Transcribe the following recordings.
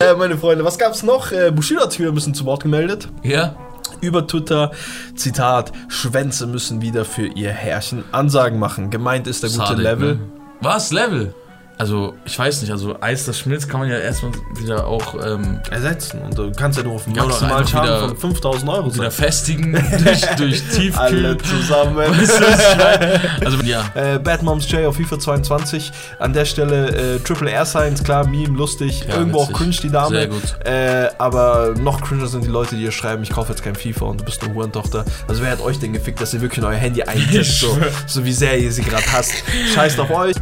Äh, meine Freunde, was gab's noch? Äh, Bushido hat sich wieder ein bisschen zu Wort gemeldet. Ja? Über Twitter, Zitat, Schwänze müssen wieder für ihr Herrchen Ansagen machen. Gemeint ist der gute Sadik, Level. Ne? Was? Level? Also, ich weiß nicht, also Eis, das schmilzt, kann man ja erstmal wieder auch ähm, Ersetzen. Und du kannst ja nur auf einfach Schaden wieder- von 5000 Euro wieder sein. festigen durch, durch Tiefkühl. Alle zusammen. Also, ja. Äh, Bad Moms J auf FIFA 22. An der Stelle äh, Triple R Signs, klar, Meme, lustig. Ja, Irgendwo auch witzig. cringe die Dame. Sehr gut. Äh, aber noch cringer sind die Leute, die ihr schreiben, ich kaufe jetzt kein FIFA und du bist eine Hurentochter. Also wer hat euch denn gefickt, dass ihr wirklich in euer Handy eintippt, so, so wie sehr ihr sie gerade hasst. Scheißt auf euch.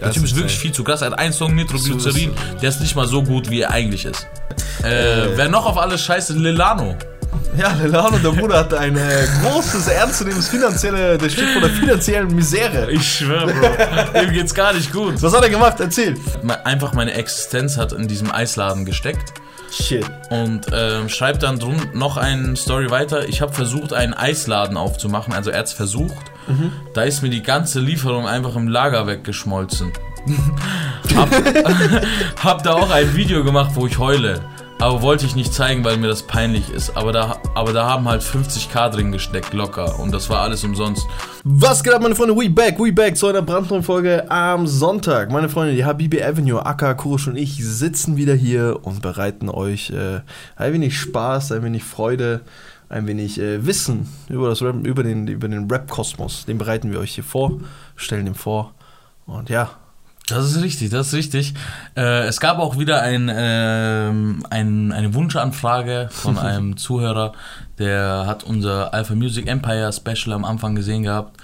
Der Typ ist wirklich viel zu krass. Er hat einen Song Nitroglycerin, der ist nicht mal so gut, wie er eigentlich ist. Äh, wer noch auf alles scheiße? Lilano. Ja, Lelano, der Bruder, hat ein äh, großes, ernstzunehmendes finanzielle, der steht vor der finanziellen Misere. Ich schwöre, Bro. Dem geht's gar nicht gut. Was hat er gemacht? Erzähl. Einfach meine Existenz hat in diesem Eisladen gesteckt. Shit. und ähm, schreibt dann drum noch eine Story weiter. Ich habe versucht, einen Eisladen aufzumachen, also er hat's versucht. Da ist mir die ganze Lieferung einfach im Lager weggeschmolzen. hab, hab da auch ein Video gemacht, wo ich heule. Aber wollte ich nicht zeigen, weil mir das peinlich ist. Aber da, aber da haben halt 50k drin gesteckt, locker. Und das war alles umsonst. Was geht ab, meine Freunde? We back, we back zu einer brandneuen Folge am Sonntag. Meine Freunde, die Habibi Avenue, Aka, Kurush und ich sitzen wieder hier und bereiten euch äh, ein wenig Spaß, ein wenig Freude, ein wenig äh, Wissen über, das Rap, über den, über den Rap-Kosmos. Den bereiten wir euch hier vor, stellen ihn vor. Und ja, Das ist richtig, das ist richtig. Äh, es gab auch wieder ein, ähm, ein, eine Wunschanfrage von einem Zuhörer, der hat unser Alpha Music Empire Special am Anfang gesehen gehabt.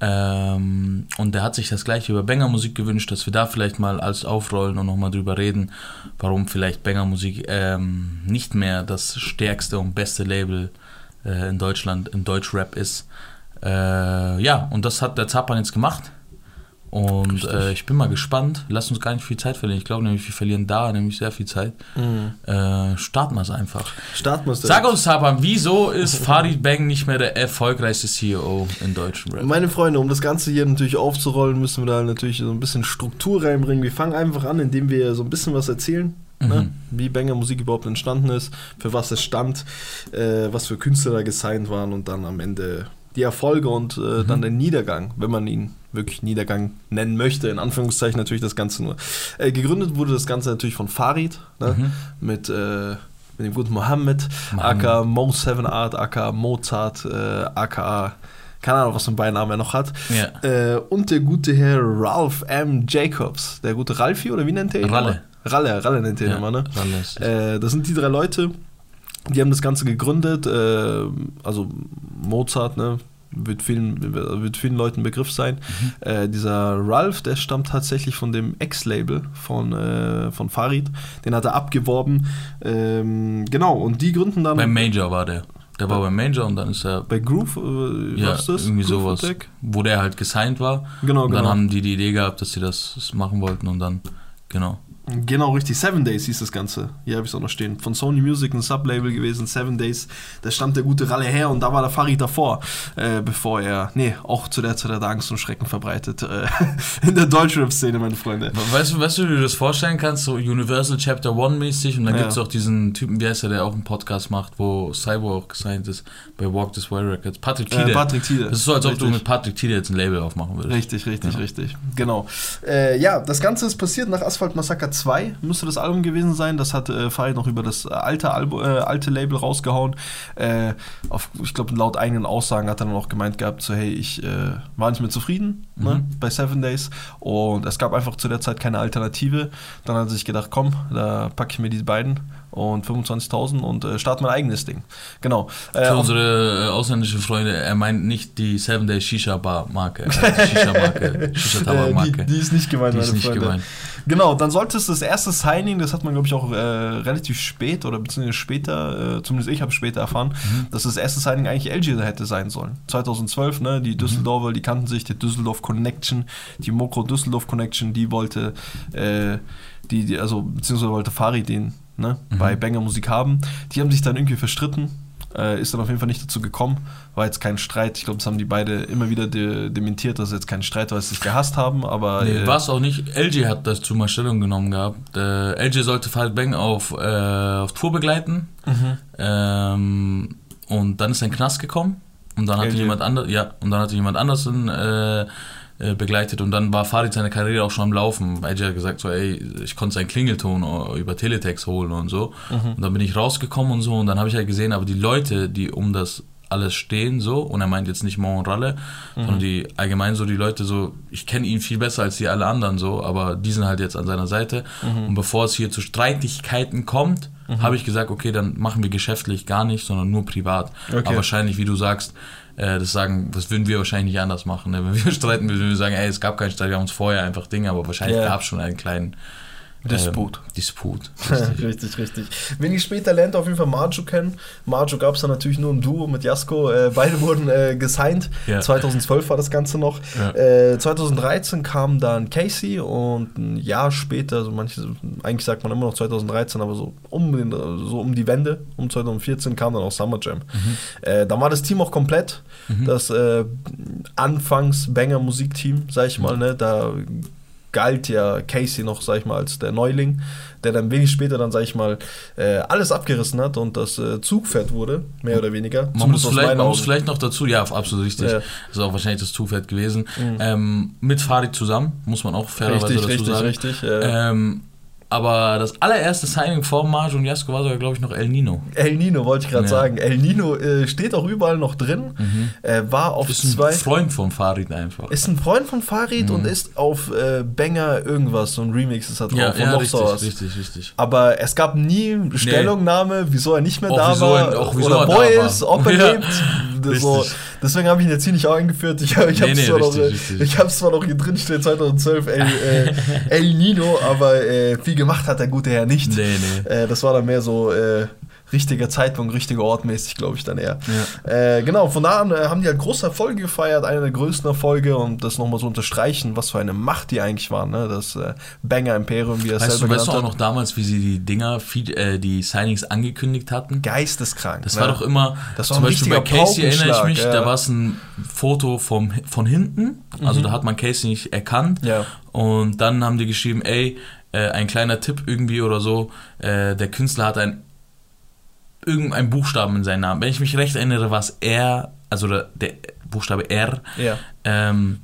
Ähm, und der hat sich das gleiche über Banger Musik gewünscht, dass wir da vielleicht mal alles aufrollen und nochmal drüber reden, warum vielleicht Banger Musik ähm, nicht mehr das stärkste und beste Label äh, in Deutschland im Deutschrap ist. Äh, ja, und das hat der Zapan jetzt gemacht. Und äh, ich bin mal gespannt. Lass uns gar nicht viel Zeit verlieren. Ich glaube nämlich, wir verlieren da nämlich sehr viel Zeit. Äh, starten wir es einfach. starten wir es Sag uns, Tapan, wieso ist Farid Bang nicht mehr der erfolgreichste CEO in deutschen Rap? Meine Freunde, um das Ganze hier natürlich aufzurollen, müssen wir da natürlich so ein bisschen Struktur reinbringen. Wir fangen einfach an, indem wir so ein bisschen was erzählen. Ne? Wie Banger Musik überhaupt entstanden ist, für was es stand, äh, was für Künstler da gesigned waren und dann am Ende die Erfolge und äh, dann den Niedergang, wenn man ihn wirklich Niedergang nennen möchte, in Anführungszeichen natürlich das Ganze nur. Äh, gegründet wurde das Ganze natürlich von Farid, ne? mit, äh, mit dem guten Mohammed, aka Mo Seven Art, aka Mozart, äh, aka keine Ahnung, was für einen Beinamen er noch hat. Ja. Äh, und der gute Herr Ralph M. Jacobs. Der gute Ralfi, oder wie nennt er ihn? Ralle. Ralle, Ralle nennt ihn Ja, immer, ne? Ralle ist- Äh, das sind die drei Leute, die haben das Ganze gegründet. Äh, also Mozart, ne? Wird vielen, wird vielen Leuten Begriff sein. Mhm. Äh, dieser Ralph, der stammt tatsächlich von dem Ex-Label von, äh, von Farid. Den hat er abgeworben. Ähm, genau, und die gründen dann Beim Major war der. Der war beim Major und dann ist er. bei Groove, äh, Ja, das? irgendwie Groove sowas. Attack? Wo der halt gesigned war. Genau, und dann genau. haben die die Idee gehabt, dass sie das machen wollten und dann, genau. Genau, richtig. Seven Days hieß das Ganze. Hier habe ich es auch noch stehen. Von Sony Music ein Sublabel gewesen, Seven Days. Da stammt der gute Ralle her und da war der Farid davor, äh, bevor er, nee, auch zu der Zeit hat er Angst und Schrecken verbreitet äh, in der Deutschrap-Szene, meine Freunde. Weißt du, weißt du, wie du dir das vorstellen kannst? So Universal Chapter One mäßig und dann Ja. gibt es auch diesen Typen, wie heißt der, der auch einen Podcast macht, wo Cyborg auch gesigned ist bei Walk This Way Records. Patrick Tide. Äh, Patrick Tide. Das ist so, als ob du Richtig. mit Patrick Tide jetzt ein Label aufmachen würdest. Richtig, richtig, Ja. richtig. Genau. Äh, ja, das Ganze ist passiert nach Asphalt Massacre 2, müsste das Album gewesen sein. Das hat äh, Farid noch über das äh, alte, Albu äh, alte Label rausgehauen. Äh, auf, ich glaube, laut eigenen Aussagen hat er dann auch gemeint gehabt, so hey, ich äh, war nicht mehr zufrieden ne, Mhm. bei Seven Days und es gab einfach zu der Zeit keine Alternative. Dann hat er sich gedacht, komm, da packe ich mir die beiden und 25.000 und äh, starte mein eigenes Ding. Genau. Äh, Für unsere äh, ausländischen Freunde, er meint nicht die Seven Day Shisha Bar Marke. Also Shisha Marke. Shisha Tabak Äh, die, Marke. die ist nicht gemeint, Die ist meine nicht Freunde. gemeint. Genau, dann sollte es das erste Signing, das hat man glaube ich auch äh, relativ spät oder beziehungsweise später, äh, zumindest ich habe später erfahren, Mhm. dass das erste Signing eigentlich LG hätte sein sollen. 2012, ne, Mhm. die Düsseldorfer, die kannten sich, die Düsseldorf Connection, die Mokro Düsseldorf Connection, die wollte, äh, die, die, also beziehungsweise wollte Farid den ne, Mhm. bei Banger Musik haben. Die haben sich dann irgendwie verstritten. Äh, ist dann auf jeden Fall nicht dazu gekommen. War jetzt kein Streit. Ich glaube, das haben die beide immer wieder de dementiert, dass es jetzt kein Streit war, dass sie sich gehasst haben. Aber Nee, äh, war es auch nicht. LG hat dazu mal Stellung genommen gehabt. Äh, LG sollte Farid Bang auf, äh, auf Tour begleiten. Mhm. Ähm, und dann ist er in den Knast gekommen. Und dann hatte LG. jemand anders, ja, und dann hatte jemand anders äh, äh, begleitet und dann war Farid seine Karriere auch schon am Laufen. LG hat gesagt so, ey, ich konnte seinen Klingelton äh, über Teletext holen und so. Und dann bin ich rausgekommen und so und dann habe ich halt gesehen, aber die Leute, die um das alles stehen so und er meint jetzt nicht Mo und Ralle, sondern die allgemein so die Leute so, ich kenne ihn viel besser als die alle anderen so, aber die sind halt jetzt an seiner Seite und bevor es hier zu Streitigkeiten kommt, habe ich gesagt, okay, dann machen wir geschäftlich gar nicht, sondern nur privat. Okay. Aber wahrscheinlich, wie du sagst, äh, das sagen, das würden wir wahrscheinlich nicht anders machen. Ne? Wenn wir streiten, würden wir sagen, ey, es gab keinen Streit, wir haben uns vorher einfach Dinge, aber wahrscheinlich Ja. gab es schon einen kleinen Disput. Ähm, Disput. richtig, richtig. Wenig später lernt er auf jeden Fall Marjo kennen. Marjo gab es dann natürlich nur im Duo mit Jasko. Äh, beide wurden äh, gesigned. Ja. 2012 war das Ganze noch. Ja. Äh, 2013 kam dann Casey und ein Jahr später, also manche, eigentlich sagt man immer noch 2013, aber so um, den, so um die Wende, um 2014 kam dann auch Summer Jam. Äh, da war das Team auch komplett. Das äh, anfangs Banger Musikteam, sag ich mal, ne? Da galt ja Casey noch, sag ich mal, als der Neuling, der dann wenig später dann, sag ich mal, äh, alles abgerissen hat und das äh, Zugpferd wurde, mehr oder weniger. Man, muss vielleicht, man muss vielleicht noch dazu, ja, absolut richtig. Ja. Das ist auch wahrscheinlich das Zufeld gewesen. Ähm, mit Farid zusammen, muss man auch fairerweise Richtig, dazu richtig, sagen. richtig. Äh, Ähm, aber das allererste Signing vor Marge und Jasko war sogar, glaube ich, noch El Nino. El Nino wollte ich gerade Ja. sagen. El Nino äh, steht auch überall noch drin. Äh, war auf Ist ein zwei. Freund von Farid einfach. Ist ein Freund von Farid und ist auf äh, Banger irgendwas, so ein Remix ist da drauf ja, und ja noch richtig, sowas. richtig, richtig. Aber es gab nie Stellungnahme, wieso er nicht mehr Auch da war er- auch wieso oder er er war. ist, ob er lebt. So, deswegen habe ich ihn jetzt hier nicht auch eingeführt. Ich, ich habe Nee, nee, zwar, äh, zwar noch hier drin stehen, 2012 El, äh, El Nino, aber äh, viel gemacht hat der gute Herr nicht. Nee, nee. Äh, das war dann mehr so äh, richtiger Zeitpunkt, richtiger Ort mäßig, glaube ich dann eher. Äh, genau, von da an äh, haben die halt große Erfolge gefeiert, einer der größten Erfolge und das nochmal so unterstreichen, was für eine Macht die eigentlich waren, ne? das äh, Banger Imperium, wie er Weißt du, selber weißt du auch noch damals, wie sie die Dinger, äh, die Signings angekündigt hatten? hat. Geisteskrank. Das ne? war doch immer, Das war zum Beispiel bei Casey erinnere ich mich, ja. da war es ein Foto vom, von hinten, also da hat man Casey nicht erkannt. Ja. Und dann haben die geschrieben, ey, äh, ein kleiner Tipp irgendwie oder so, äh, der Künstler hat ein irgendein Buchstaben in seinem Namen. Wenn ich mich recht erinnere, war es R, also der, der Buchstabe R. Ja. Ähm,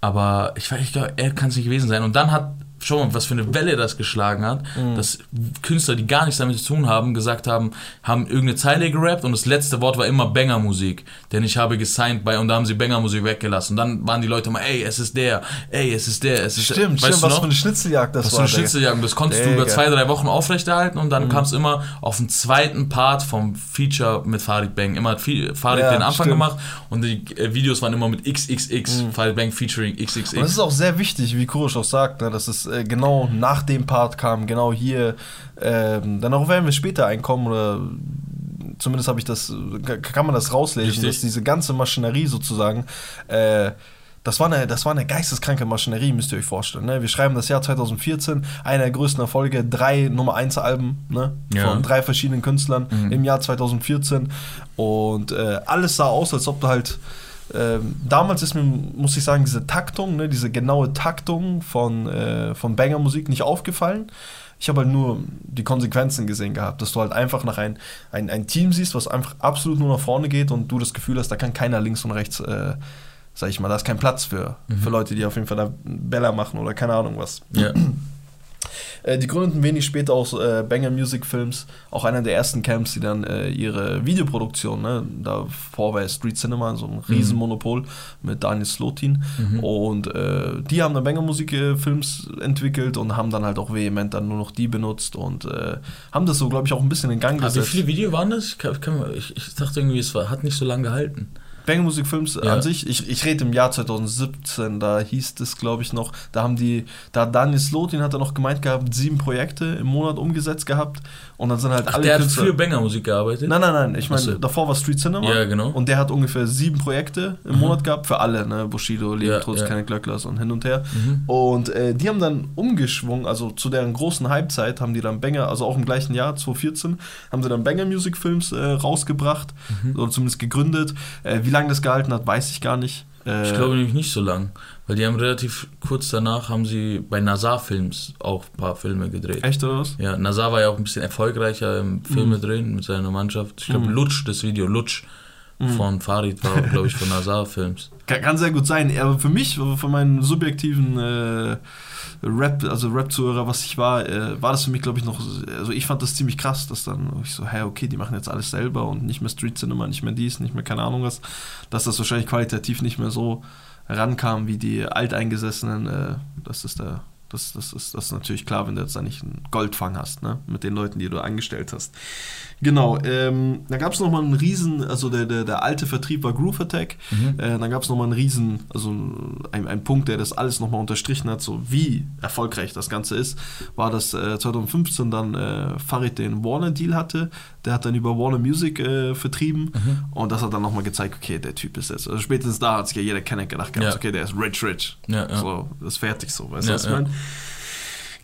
aber ich weiß, ich glaube, er kann es nicht gewesen sein. Und dann hat, schau mal, was für eine Welle das geschlagen hat, Mhm. dass Künstler, die gar nichts damit zu tun haben, gesagt haben, haben irgendeine Zeile gerappt und das letzte Wort war immer Banger-Musik. Denn ich habe gesigned bei, und da haben sie Banger-Musik weggelassen. Und dann waren die Leute immer, ey, es ist der, ey, es ist der, es ist der. Stimmt, Weißt stimmt, du was noch? für eine Schnitzeljagd das Was für war. eine Digga. Schnitzeljagd. Das konntest du Digga. über zwei, drei Wochen aufrechterhalten und dann kam es immer auf den zweiten Part vom Feature mit Farid Bang. Immer hat Farid Ja, den Anfang stimmt. gemacht und die äh, Videos waren immer mit XXX, Farid Bang featuring XXX. Und das ist auch sehr wichtig, wie Kurosch auch sagt, ne, dass es äh, genau nach dem Part kam, genau hier. Ähm, darauf werden wir später einkommen oder zumindest habe ich das, kann man das rauslesen, Richtig. dass diese ganze Maschinerie sozusagen, äh, das war, eine, das war eine geisteskranke Maschinerie, müsst ihr euch vorstellen. Ne? Wir schreiben das Jahr 2014, einer der größten Erfolge, drei Nummer 1 Alben ne? Ja. von drei verschiedenen Künstlern im Jahr 2014. Und äh, alles sah aus, als ob du halt ähm, damals ist mir, muss ich sagen, diese Taktung, ne, diese genaue Taktung von, äh, von Banger-Musik nicht aufgefallen. Ich habe halt nur die Konsequenzen gesehen gehabt, dass du halt einfach nach ein, ein, ein Team siehst, was einfach absolut nur nach vorne geht und du das Gefühl hast, da kann keiner links und rechts, äh, sag ich mal, da ist kein Platz für, für Leute, die auf jeden Fall da Bella machen oder keine Ahnung was. ja. Äh, die gründeten wenig später auch äh, Banger Music Films, auch einer der ersten Camps, die dann äh, ihre Videoproduktion, ne, davor war ja Street Cinema, so ein Riesenmonopol mit Daniel Slotin und äh, die haben dann Banger Musik äh, Films entwickelt und haben dann halt auch vehement dann nur noch die benutzt und haben das so, glaube ich, auch ein bisschen in Gang Aber wie gesetzt. viele Videos waren das? Ich, ich, ich dachte irgendwie, es war, hat nicht so lange gehalten. Banger Music Films Ja. an sich, ich, ich rede im Jahr 2017, da hieß es, glaube ich, noch, da haben die, da Daniel Slotin hat er noch gemeint gehabt, sieben Projekte im Monat umgesetzt gehabt und dann sind halt Ach, alle der hat Künstler. für Banger-Musik gearbeitet? Nein, nein, nein. Ich meine, so. davor war Street Cinema. Ja, genau. Und der hat ungefähr sieben Projekte im Monat gehabt für alle, ne? Bushido, Leben, Ja, Trotz, ja. keine Glöcklers und hin und her. Mhm. Und äh, die haben dann umgeschwungen, also zu deren großen Hypezeit haben die dann Banger, also auch im gleichen Jahr, 2014, haben sie dann Banger Music Films äh, rausgebracht, Mhm. oder zumindest gegründet. Äh, wie lange das gehalten hat, weiß ich gar nicht. Äh, Ich glaube nämlich nicht so lang, weil die haben relativ kurz danach haben sie bei Nazar Films auch ein paar Filme gedreht. Echt oder was? Ja, Nazar war ja auch ein bisschen erfolgreicher im Filme drehen mit seiner Mannschaft. Ich glaube, Mhm. Lutsch, das Video Lutsch von Farid war, glaube ich, von Nazar Films. Kann, kann sehr gut sein. Aber für mich, von meinen subjektiven äh, Rap, also Rap-Zuhörer, was ich war, äh, war das für mich, glaube ich, noch, also ich fand das ziemlich krass, dass dann ich so, hä, okay, die machen jetzt alles selber und nicht mehr Street Cinema, nicht mehr dies, nicht mehr keine Ahnung was, dass das wahrscheinlich qualitativ nicht mehr so rankam wie die Alteingesessenen, äh, das ist da, das, das, ist, das ist natürlich klar, wenn du jetzt da nicht einen Goldfang hast, ne, mit den Leuten, die du angestellt hast. Genau, ähm, da gab es nochmal einen riesen, also der, der, der alte Vertrieb war Groove Attack, Mhm. äh, dann gab es nochmal einen riesen, also ein, ein Punkt, der das alles nochmal unterstrichen hat, so wie erfolgreich das Ganze ist, war, dass äh, 2015 dann äh, Farid den Warner-Deal hatte, der hat dann über Warner Music äh, vertrieben Mhm. und das hat dann nochmal gezeigt, okay, der Typ ist jetzt, also spätestens da hat sich ja jeder kennen gedacht, gehabt, Ja. okay, der ist rich, rich, Ja, ja. so, das ist fertig so, weißt du, was ich meine?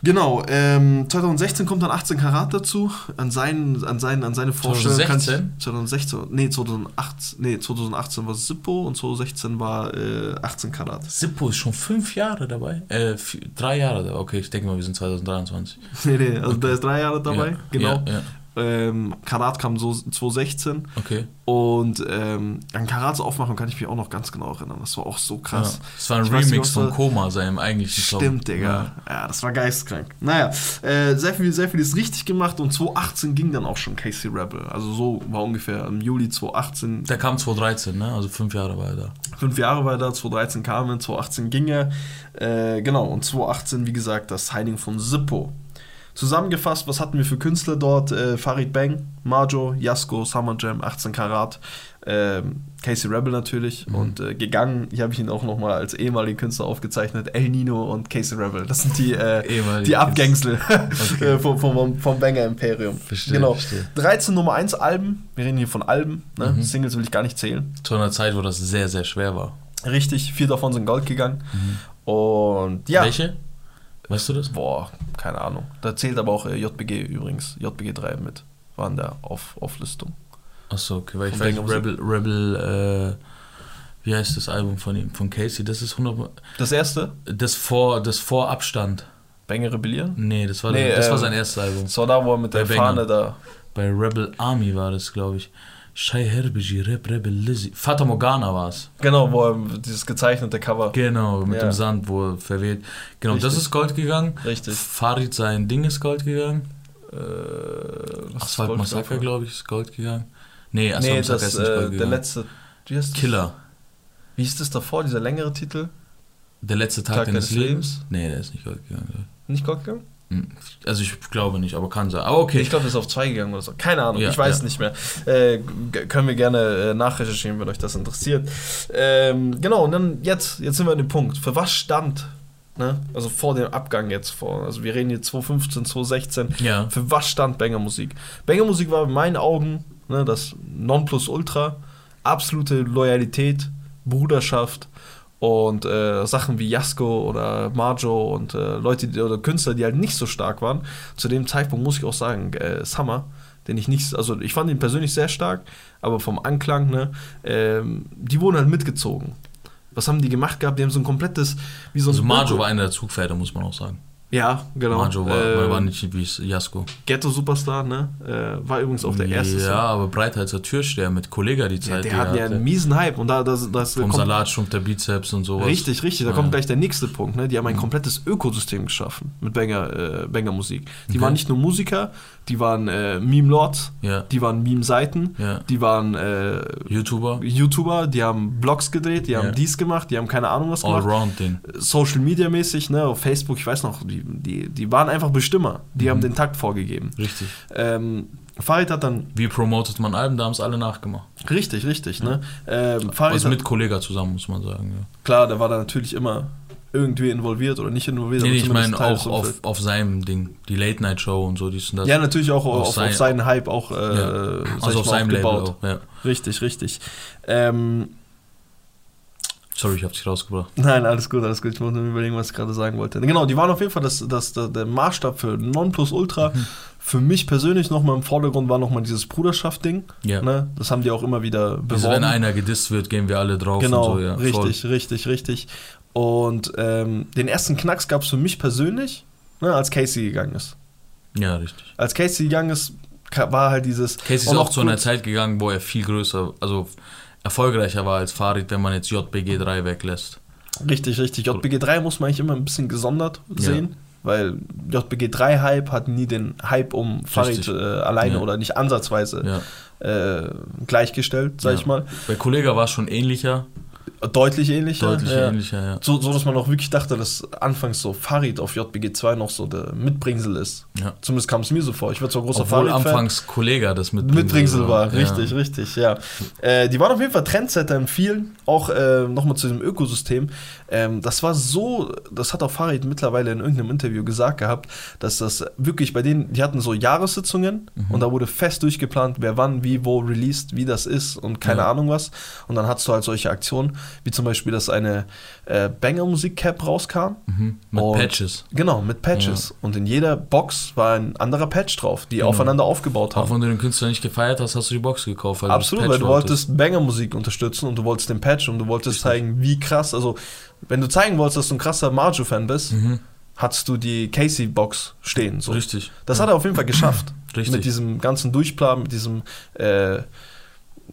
Genau, ähm, 2016 kommt dann 18 Karat dazu. An, seinen, an, seinen, an seine Vorstellung. kann ich- 2016? 2016? Nee, 2018, nee, 2018 war Sippo und 2016 war äh, 18 Karat. Sippo ist schon fünf Jahre dabei. Äh, vier, drei Jahre dabei. Okay, ich denke mal, wir sind 2023. Nee, nee, also der ist drei Jahre dabei, Ja, genau. Ja, ja. Ähm, Karat kam so 2016 Okay. und ähm, an Karats Aufmachung kann ich mich auch noch ganz genau erinnern. Das war auch so krass. Ja. Das war ein Ich nicht, Remix was von Koma, seinem eigentlichen Song. Stimmt, Digga. Ja. das war geisteskrank. Naja, äh, sehr viel, sehr viel ist richtig gemacht und 2018 ging dann auch schon Casey Rebel. Also so war ungefähr im Juli 2018. Der kam 2013, ne? Also fünf Jahre war er da. Fünf Jahre war er da, 2013 kam er, 2018 ging er. Äh, genau, und 2018, wie gesagt, das Signing von Zippo. Zusammengefasst, was hatten wir für Künstler dort? Äh, Farid Bang, Majo, Yasko, Summer Jam, 18 Karat, ähm, Casey Rebel natürlich Mhm. und äh, gegangen, hier habe ich ihn auch nochmal als ehemaligen Künstler aufgezeichnet, El Nino und Casey Rebel. Das sind die, äh, die Abgängsel Okay. äh, vom, vom, vom Banger Imperium. Verstehe, genau. verstehe. 13 Nummer 1 Alben, wir reden hier von Alben, ne? Mhm. Singles will ich gar nicht zählen. Zu einer Zeit, wo das sehr, sehr schwer war. Richtig, vier davon sind Gold gegangen. Und ja. Welche? Weißt du das? Boah, keine Ahnung. Da zählt aber auch äh, JBG übrigens, JBG 3 mit. War in der Auf Auflistung. Achso, okay, weil ich Von weiß, Banger Rebel, Rebel, äh, wie heißt das Album von ihm, von Casey? Das ist 100, Das erste, das vor, das vor Abstand. Banger Rebellion. Nee, das war, Nee, das war äh, sein erstes Album. Das war da, wo er mit Bei der Banger. Fahne da. Bei Rebel Army war das, glaube ich. Shai Herbiji, Rep, Rebel Lizzy. Fata Morgana war es. Genau, wo er dieses gezeichnete Cover. Genau, mit Ja. dem Sand, wo er verweht. Genau, das Richtig. ist Gold gegangen. Richtig. Farid, sein Ding ist Gold gegangen. Äh, ist Asphalt Massaker, glaube ich, ist Gold gegangen. Nee, Asphalt Nee, Massaker das, ist nicht Gold äh, der gegangen. letzte. Wie, heißt das? Killer. wie hieß das davor, dieser längere Titel? Der letzte Tag, Tag deines deines Lebens? Nee, der ist nicht Gold gegangen. Nicht Gold gegangen? Also ich glaube nicht, aber kann sein. Aber okay. Ich glaube, das ist auf zwei gegangen oder so. Keine Ahnung, Ja, ich weiß ja. nicht mehr. Äh, können wir gerne äh, nachrecherchieren, wenn euch das interessiert. Ähm, genau, und dann jetzt, jetzt sind wir an dem Punkt. Für was stand, ne? also vor dem Abgang jetzt, vor, also wir reden hier 2015, 2016, Ja. für was stand Banger Musik? Banger Musik war in meinen Augen ne, das Nonplusultra, absolute Loyalität, Bruderschaft und äh, Sachen wie Jasko oder Marjo und äh, Leute die, oder Künstler, die halt nicht so stark waren. Zu dem Zeitpunkt muss ich auch sagen, äh, Summer, den ich nicht, also ich fand ihn persönlich sehr stark, aber vom Anklang, ne, ähm, die wurden halt mitgezogen. Was haben die gemacht gehabt? Die haben so ein komplettes, wie so ein Also Marjo war einer der Zugpferde, muss man auch sagen. Ja, genau. Marjo war, äh, war nicht wie Jasko. Ghetto-Superstar, ne? Äh, war übrigens auch der erste Ja, Song. aber Breitholzer Türsteher mit Kollega die Ja, Zeit. der die hat ja einen miesen Hype und da das, das Vom kommt, Salat schrumpft der Bizeps und sowas. Richtig, richtig. Da Ja. kommt gleich der nächste Punkt. Ne? Die haben ein komplettes Ökosystem geschaffen mit Banger, äh, Banger Musik. Die Okay. waren nicht nur Musiker, die waren äh, Meme-Lords, Ja. die waren Meme-Seiten, Ja. die waren äh, YouTuber. YouTuber, die haben Blogs gedreht, die haben Ja. dies gemacht, die haben keine Ahnung was gemacht. Allround-Ding. Social Media mäßig, ne, auf Facebook, ich weiß noch, die die, die, die waren einfach Bestimmer. Die Mhm. haben den Takt vorgegeben. Richtig. Ähm, Farid hat dann, Wie promotet man Alben? Da haben es alle nachgemacht. richtig, richtig, ne? Ähm, Farid Also hat, mit Kollega zusammen, muss man sagen. Ja. klar, der war da natürlich immer irgendwie involviert oder nicht involviert. Nee, ich meine auch auf, auf seinem Ding. Die Late Night Show und so, dies und das. Ja, natürlich auch auf, auf, sein- seinen Hype auch, äh, Ja. also auf seinem Label aufgebaut. auch. Ja. Richtig, richtig. Ähm, Sorry, ich hab dich rausgebracht. Nein, alles gut, alles gut. Ich muss nur überlegen, was ich gerade sagen wollte. Genau, die waren auf jeden Fall das, das, der, der Maßstab für Nonplusultra. Mhm. Für mich persönlich nochmal im Vordergrund war nochmal dieses Bruderschaft-Ding. Ja. Ne? Das haben die auch immer wieder Also beworben. wenn einer gedisst wird, gehen wir alle drauf genau, so, ja. richtig, richtig, richtig. Und ähm, den ersten Knacks gab es für mich persönlich, ne, als Casey gegangen ist. Voll. Ja, richtig. Als Casey gegangen ist, war halt dieses... Casey ist und auch zu einer kurz- Zeit gegangen, wo er viel größer, also erfolgreicher war als Farid, wenn man jetzt JBG 3 weglässt. Richtig, richtig. JBG 3 muss man eigentlich immer ein bisschen gesondert sehen, weil JBG 3 Hype hat nie den Hype um Farid äh, alleine Ja. oder nicht ansatzweise Ja. äh, gleichgestellt, sag Ja. ich mal. Bei Kollega war es schon ähnlicher, Deutlich ähnlicher. deutlich ja. ähnlicher, ja. So, so, dass man auch wirklich dachte, dass anfangs so Farid auf JBG 2 noch so der Mitbringsel ist. ja. Zumindest kam es mir so vor. Ich war zwar großer Obwohl Farid-Fan. anfangs Kollega das mit Mitbringsel war, ja. richtig, richtig, ja. Äh, die waren auf jeden Fall Trendsetter in vielen, auch äh, nochmal zu diesem Ökosystem. Ähm, das war so, das hat auch Farid mittlerweile in irgendeinem Interview gesagt gehabt, dass das wirklich bei denen, die hatten so Jahressitzungen Mhm. und da wurde fest durchgeplant, wer wann, wie, wo released, wie das ist und keine Ja. Ahnung was. Und dann hattest du halt solche Aktionen, wie zum Beispiel, dass eine äh, Banger-Musik-Cap rauskam. Mhm. Mit Und- Patches. Genau, mit Patches. Und in jeder Box war ein anderer Patch drauf, die Genau. aufeinander aufgebaut haben. Auch wenn du den Künstler nicht gefeiert hast, hast du die Box gekauft. Weil Absolut, weil du wolltest. Banger-Musik unterstützen und du wolltest den Patch und du wolltest zeigen, wie krass, also wenn du zeigen wolltest, dass du ein krasser Marjo-Fan bist, Mhm. hattest du die Casey-Box stehen. So. Richtig. Das hat er auf jeden Fall geschafft. Richtig. Mit diesem ganzen Durchplan, mit diesem, äh,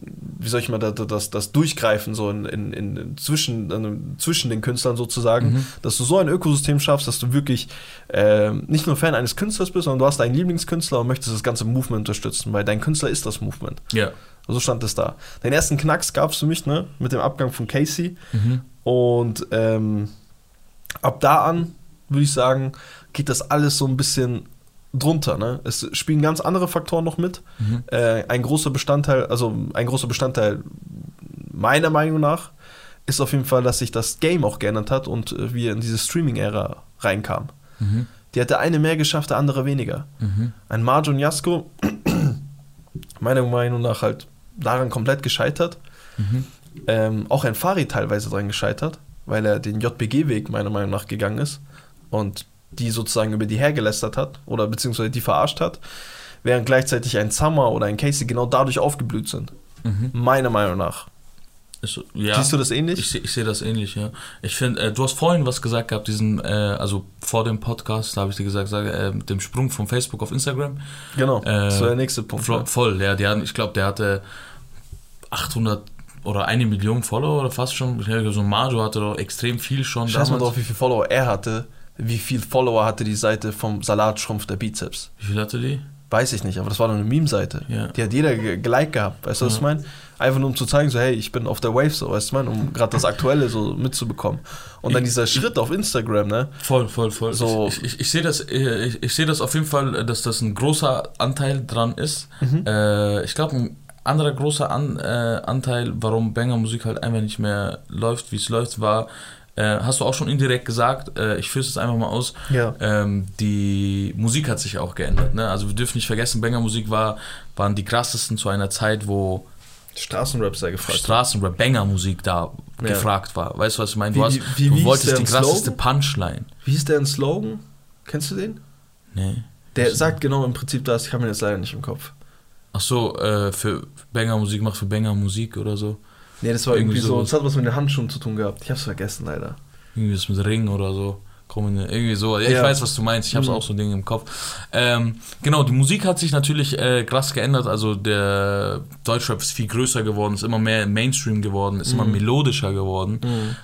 wie soll ich mal, das, das, Durchgreifen so in, in, in, zwischen, in, zwischen den Künstlern sozusagen, Mhm. dass du so ein Ökosystem schaffst, dass du wirklich äh, nicht nur Fan eines Künstlers bist, sondern du hast einen Lieblingskünstler und möchtest das ganze Movement unterstützen, weil dein Künstler ist das Movement. Ja. So stand es da. Den ersten Knacks gab es für mich, ne, mit dem Abgang von Casey. Mhm. Und ähm, ab da an, würde ich sagen, geht das alles so ein bisschen drunter. Ne? Es spielen ganz andere Faktoren noch mit. Mhm. Äh, ein großer Bestandteil, also ein großer Bestandteil meiner Meinung nach, ist auf jeden Fall, dass sich das Game auch geändert hat und äh, wir in diese Streaming-Ära reinkamen. Mhm. Die hat der eine mehr geschafft, der andere weniger. Mhm. Ein Marjon Jasko, meiner Meinung nach halt daran komplett gescheitert. Mhm. Ähm, auch ein Farid teilweise daran gescheitert, weil er den JBG-Weg meiner Meinung nach gegangen ist und die sozusagen über die hergelästert hat oder beziehungsweise die verarscht hat, während gleichzeitig ein Summer oder ein Casey genau dadurch aufgeblüht sind. Mhm. Meiner Meinung nach. Ist, ja. Siehst du das ähnlich? Ich, ich sehe das ähnlich, ja. Ich finde, äh, du hast vorhin was gesagt gehabt, diesen, äh, also vor dem Podcast, da habe ich dir gesagt, sage, äh, mit dem Sprung von Facebook auf Instagram. genau, Äh, das war der nächste Punkt. Voll, ja. voll ja. Die hatten, ich glaube, der hatte 800 oder eine Million Follower oder fast schon. Ich glaube, so ein Majo hatte doch extrem viel schon. Scheiß mal drauf, wie viele Follower er hatte, wie viel Follower hatte die Seite vom Salatschrumpf der Bizeps. Wie viel hatte die? Weiß ich nicht, aber das war doch eine Meme-Seite. Ja. Die hat jeder ge- geliked gehabt, weißt du, was ich meine? Einfach nur um zu zeigen, so, hey, ich bin auf der Wave, so, weißt du, ich meine? Um gerade das Aktuelle so mitzubekommen. Und dann Ich- dieser Schritt auf Instagram, ne? Voll, voll, voll. So- Ich, ich, ich sehe das, ich, ich sehe das auf jeden Fall, dass das ein großer Anteil dran ist. Mhm. Äh, ich glaube, ein anderer großer An, äh, Anteil, warum Banger Musik halt einfach nicht mehr läuft, wie es läuft, war, äh, hast du auch schon indirekt gesagt, äh, ich führe es jetzt einfach mal aus, Ja. ähm, die Musik hat sich auch geändert. Ne? Also wir dürfen nicht vergessen, Banger Musik war, waren die krassesten zu einer Zeit, wo Straßenrap sei gefragt. Straßenrap, Banger-Musik da Ja. gefragt war. Weißt du, was ich meine? Wie- Du, hast, wie- wie- du wolltest die der krasseste Slogan? Punchline. Wie hieß der ein Slogan? Kennst du den? Nee. Der sagt genau im Prinzip das, ich habe mir jetzt leider nicht im Kopf. Ach so, äh, für Banger-Musik macht für Banger-Musik oder so. Nee, das war irgendwie, Irgendwie so, das hat was mit den Handschuhen zu tun gehabt. Ich hab's vergessen, leider. Irgendwie das mit Ring oder so. Komm, irgendwie so. Ja, ich Ja. weiß, was du meinst. Ich habe Mhm. auch so Dinge im Kopf. Ähm, genau, die Musik hat sich natürlich äh, krass geändert. Also der Deutschrap ist viel größer geworden, ist immer mehr Mainstream geworden, ist immer Mhm. melodischer geworden.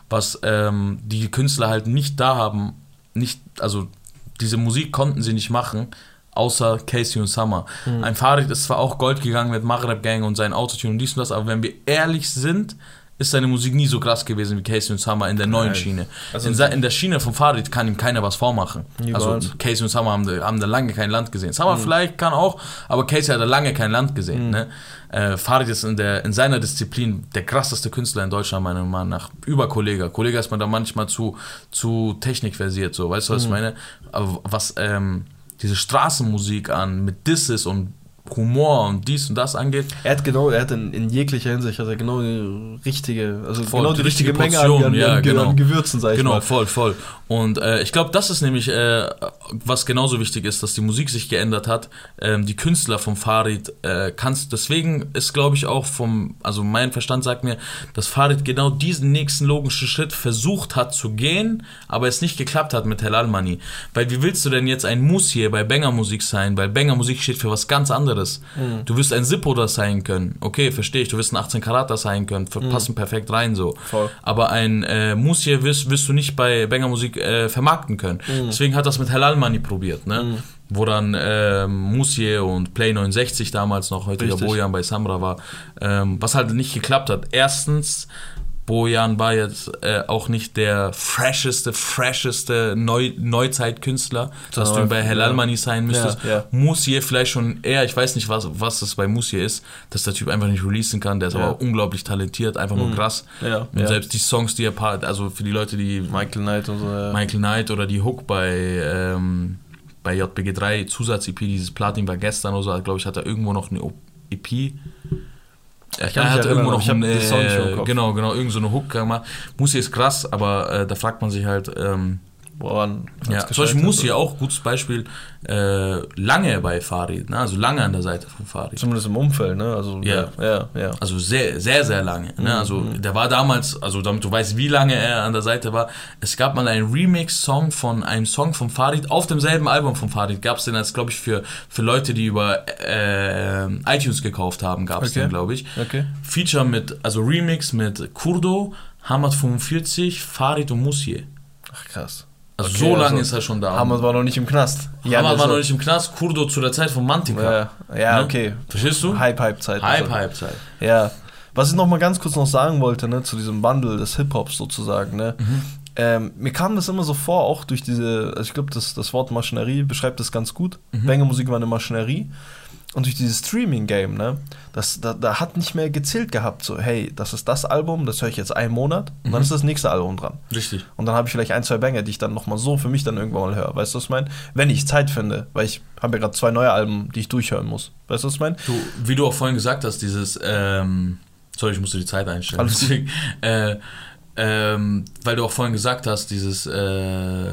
Was ähm, die Künstler halt nicht da haben. Nicht, also diese Musik konnten sie nicht machen, außer Casey und Summer. Ein Farid ist zwar auch Gold gegangen mit Maghreb Gang und sein Autotune und dies und das, aber wenn wir ehrlich sind, ist seine Musik nie so krass gewesen wie Casey und Summer in der neuen Nein. Schiene. Also- in, in der Schiene von Farid kann ihm keiner was vormachen. Also Casey und Summer haben, da- haben da lange kein Land gesehen. Summer Mhm. vielleicht kann auch, aber Casey hat da lange kein Land gesehen. Ne? Äh, Farid ist in, der, in seiner Disziplin der krasseste Künstler in Deutschland, meiner Meinung nach. Über Kollega. Kollega ist man da manchmal zu, zu technikversiert, so. Weißt du, Mhm. was ich meine? Aber was ähm, diese Straßenmusik an mit Disses und Humor und dies und das angeht, Er hat genau, er hat in, in jeglicher Hinsicht hat er genau die richtige, also Voll, genau die, die richtige, richtige Menge an, Portion, an, ja, an, genau. an Gewürzen, sag ich Genau, mal. voll, voll. Und äh, ich glaube, das ist nämlich, äh, was genauso wichtig ist, dass die Musik sich geändert hat. Ähm, die Künstler vom Farid äh, kannst, deswegen ist, glaube ich, auch vom, also mein Verstand sagt mir, dass Farid genau diesen nächsten logischen Schritt versucht hat zu gehen, aber es nicht geklappt hat mit Helal Money. Weil wie willst du denn jetzt ein Mus hier bei Banger Musik sein? Weil Banger Musik steht für was ganz anderes. Du wirst ein Zippo das sein können. Okay, verstehe ich. Du wirst ein 18 Karat das sein können. Ver- Passen perfekt rein so. Voll. Aber ein äh, Musier wirst, wirst du nicht bei Banger Musik äh, vermarkten können. Deswegen hat das mit Halal Money probiert, ne? Wo dann äh, Musier und Play 69 damals noch, Richtig. Bojan bei Samra war, ähm, was halt nicht geklappt hat. Erstens, Bojan war jetzt äh, auch nicht der fresheste, fresheste Neu Neuzeitkünstler, dass du bei Halal ja. Money sein müsstest. Ja, ja. Musier vielleicht schon eher, ich weiß nicht, was, was das bei Musier ist, dass der Typ einfach nicht releasen kann, der ist Ja. Mhm. aber unglaublich talentiert, einfach nur krass. Ja, Und selbst die Songs, die er part, also für die Leute, die Michael Knight und so. Michael Knight oder die Hook bei, ähm, bei JBG3 Zusatz-EP, dieses Platin war gestern oder so, glaube ich, hat er irgendwo noch eine EP. Er kann mich hat erinnern, irgendwo noch ich hab ein, die Songs schon im äh, Kopf. genau, genau, irgend so eine Hook gemacht. Musi ist krass, aber äh, da fragt man sich halt, ähm, Woran ja, zum Beispiel gescheitert? Musi auch, gutes Beispiel, äh, lange bei Farid, ne? also lange an der Seite von Farid. Zumindest im Umfeld, ne? Also, Ja. ja, ja. Also sehr, sehr, sehr lange. Mhm. Ne? Also der war damals, also damit du weißt, wie lange er an der Seite war, es gab mal einen Remix-Song von einem Song von Farid, auf demselben Album von Farid, gab es den als, glaube ich, für, für Leute, die über äh, iTunes gekauft haben, gab es Okay. den, glaube ich. Okay. Feature mit, also Remix mit Kurdo, Hamad 45, Farid und Musier. Ach, krass. Also Okay, so lange also ist er schon da. Hamad war noch nicht im Knast. Hamad das war noch nicht im Knast, Kurdo zu der Zeit von Mantika. Ja, ja Ne? okay. Verstehst du? Hype-Hype-Zeit. Hype, also. Ja. Was ich noch mal ganz kurz noch sagen wollte, ne, zu diesem Bundle des Hip-Hops sozusagen, ne. Mhm. Ähm, mir kam das immer so vor, auch durch diese, also ich glaube, das, das Wort Maschinerie beschreibt das ganz gut. Mhm. Banger Musik war eine Maschinerie. Und durch dieses Streaming-Game, ne, das, da, da hat nicht mehr gezählt gehabt, so, hey, das ist das Album, das höre ich jetzt einen Monat und dann Mhm. ist das nächste Album dran. Richtig. Und dann habe ich vielleicht ein, zwei Banger, die ich dann nochmal so für mich dann irgendwann mal höre. Weißt du, was ich meine? Wenn ich Zeit finde, weil ich habe ja gerade zwei neue Alben, die ich durchhören muss. Weißt du, was ich meine? Du, wie du auch vorhin gesagt hast, dieses, ähm, sorry, ich musste die Zeit einstellen. Alles. Deswegen, äh, ähm, weil du auch vorhin gesagt hast, dieses, äh,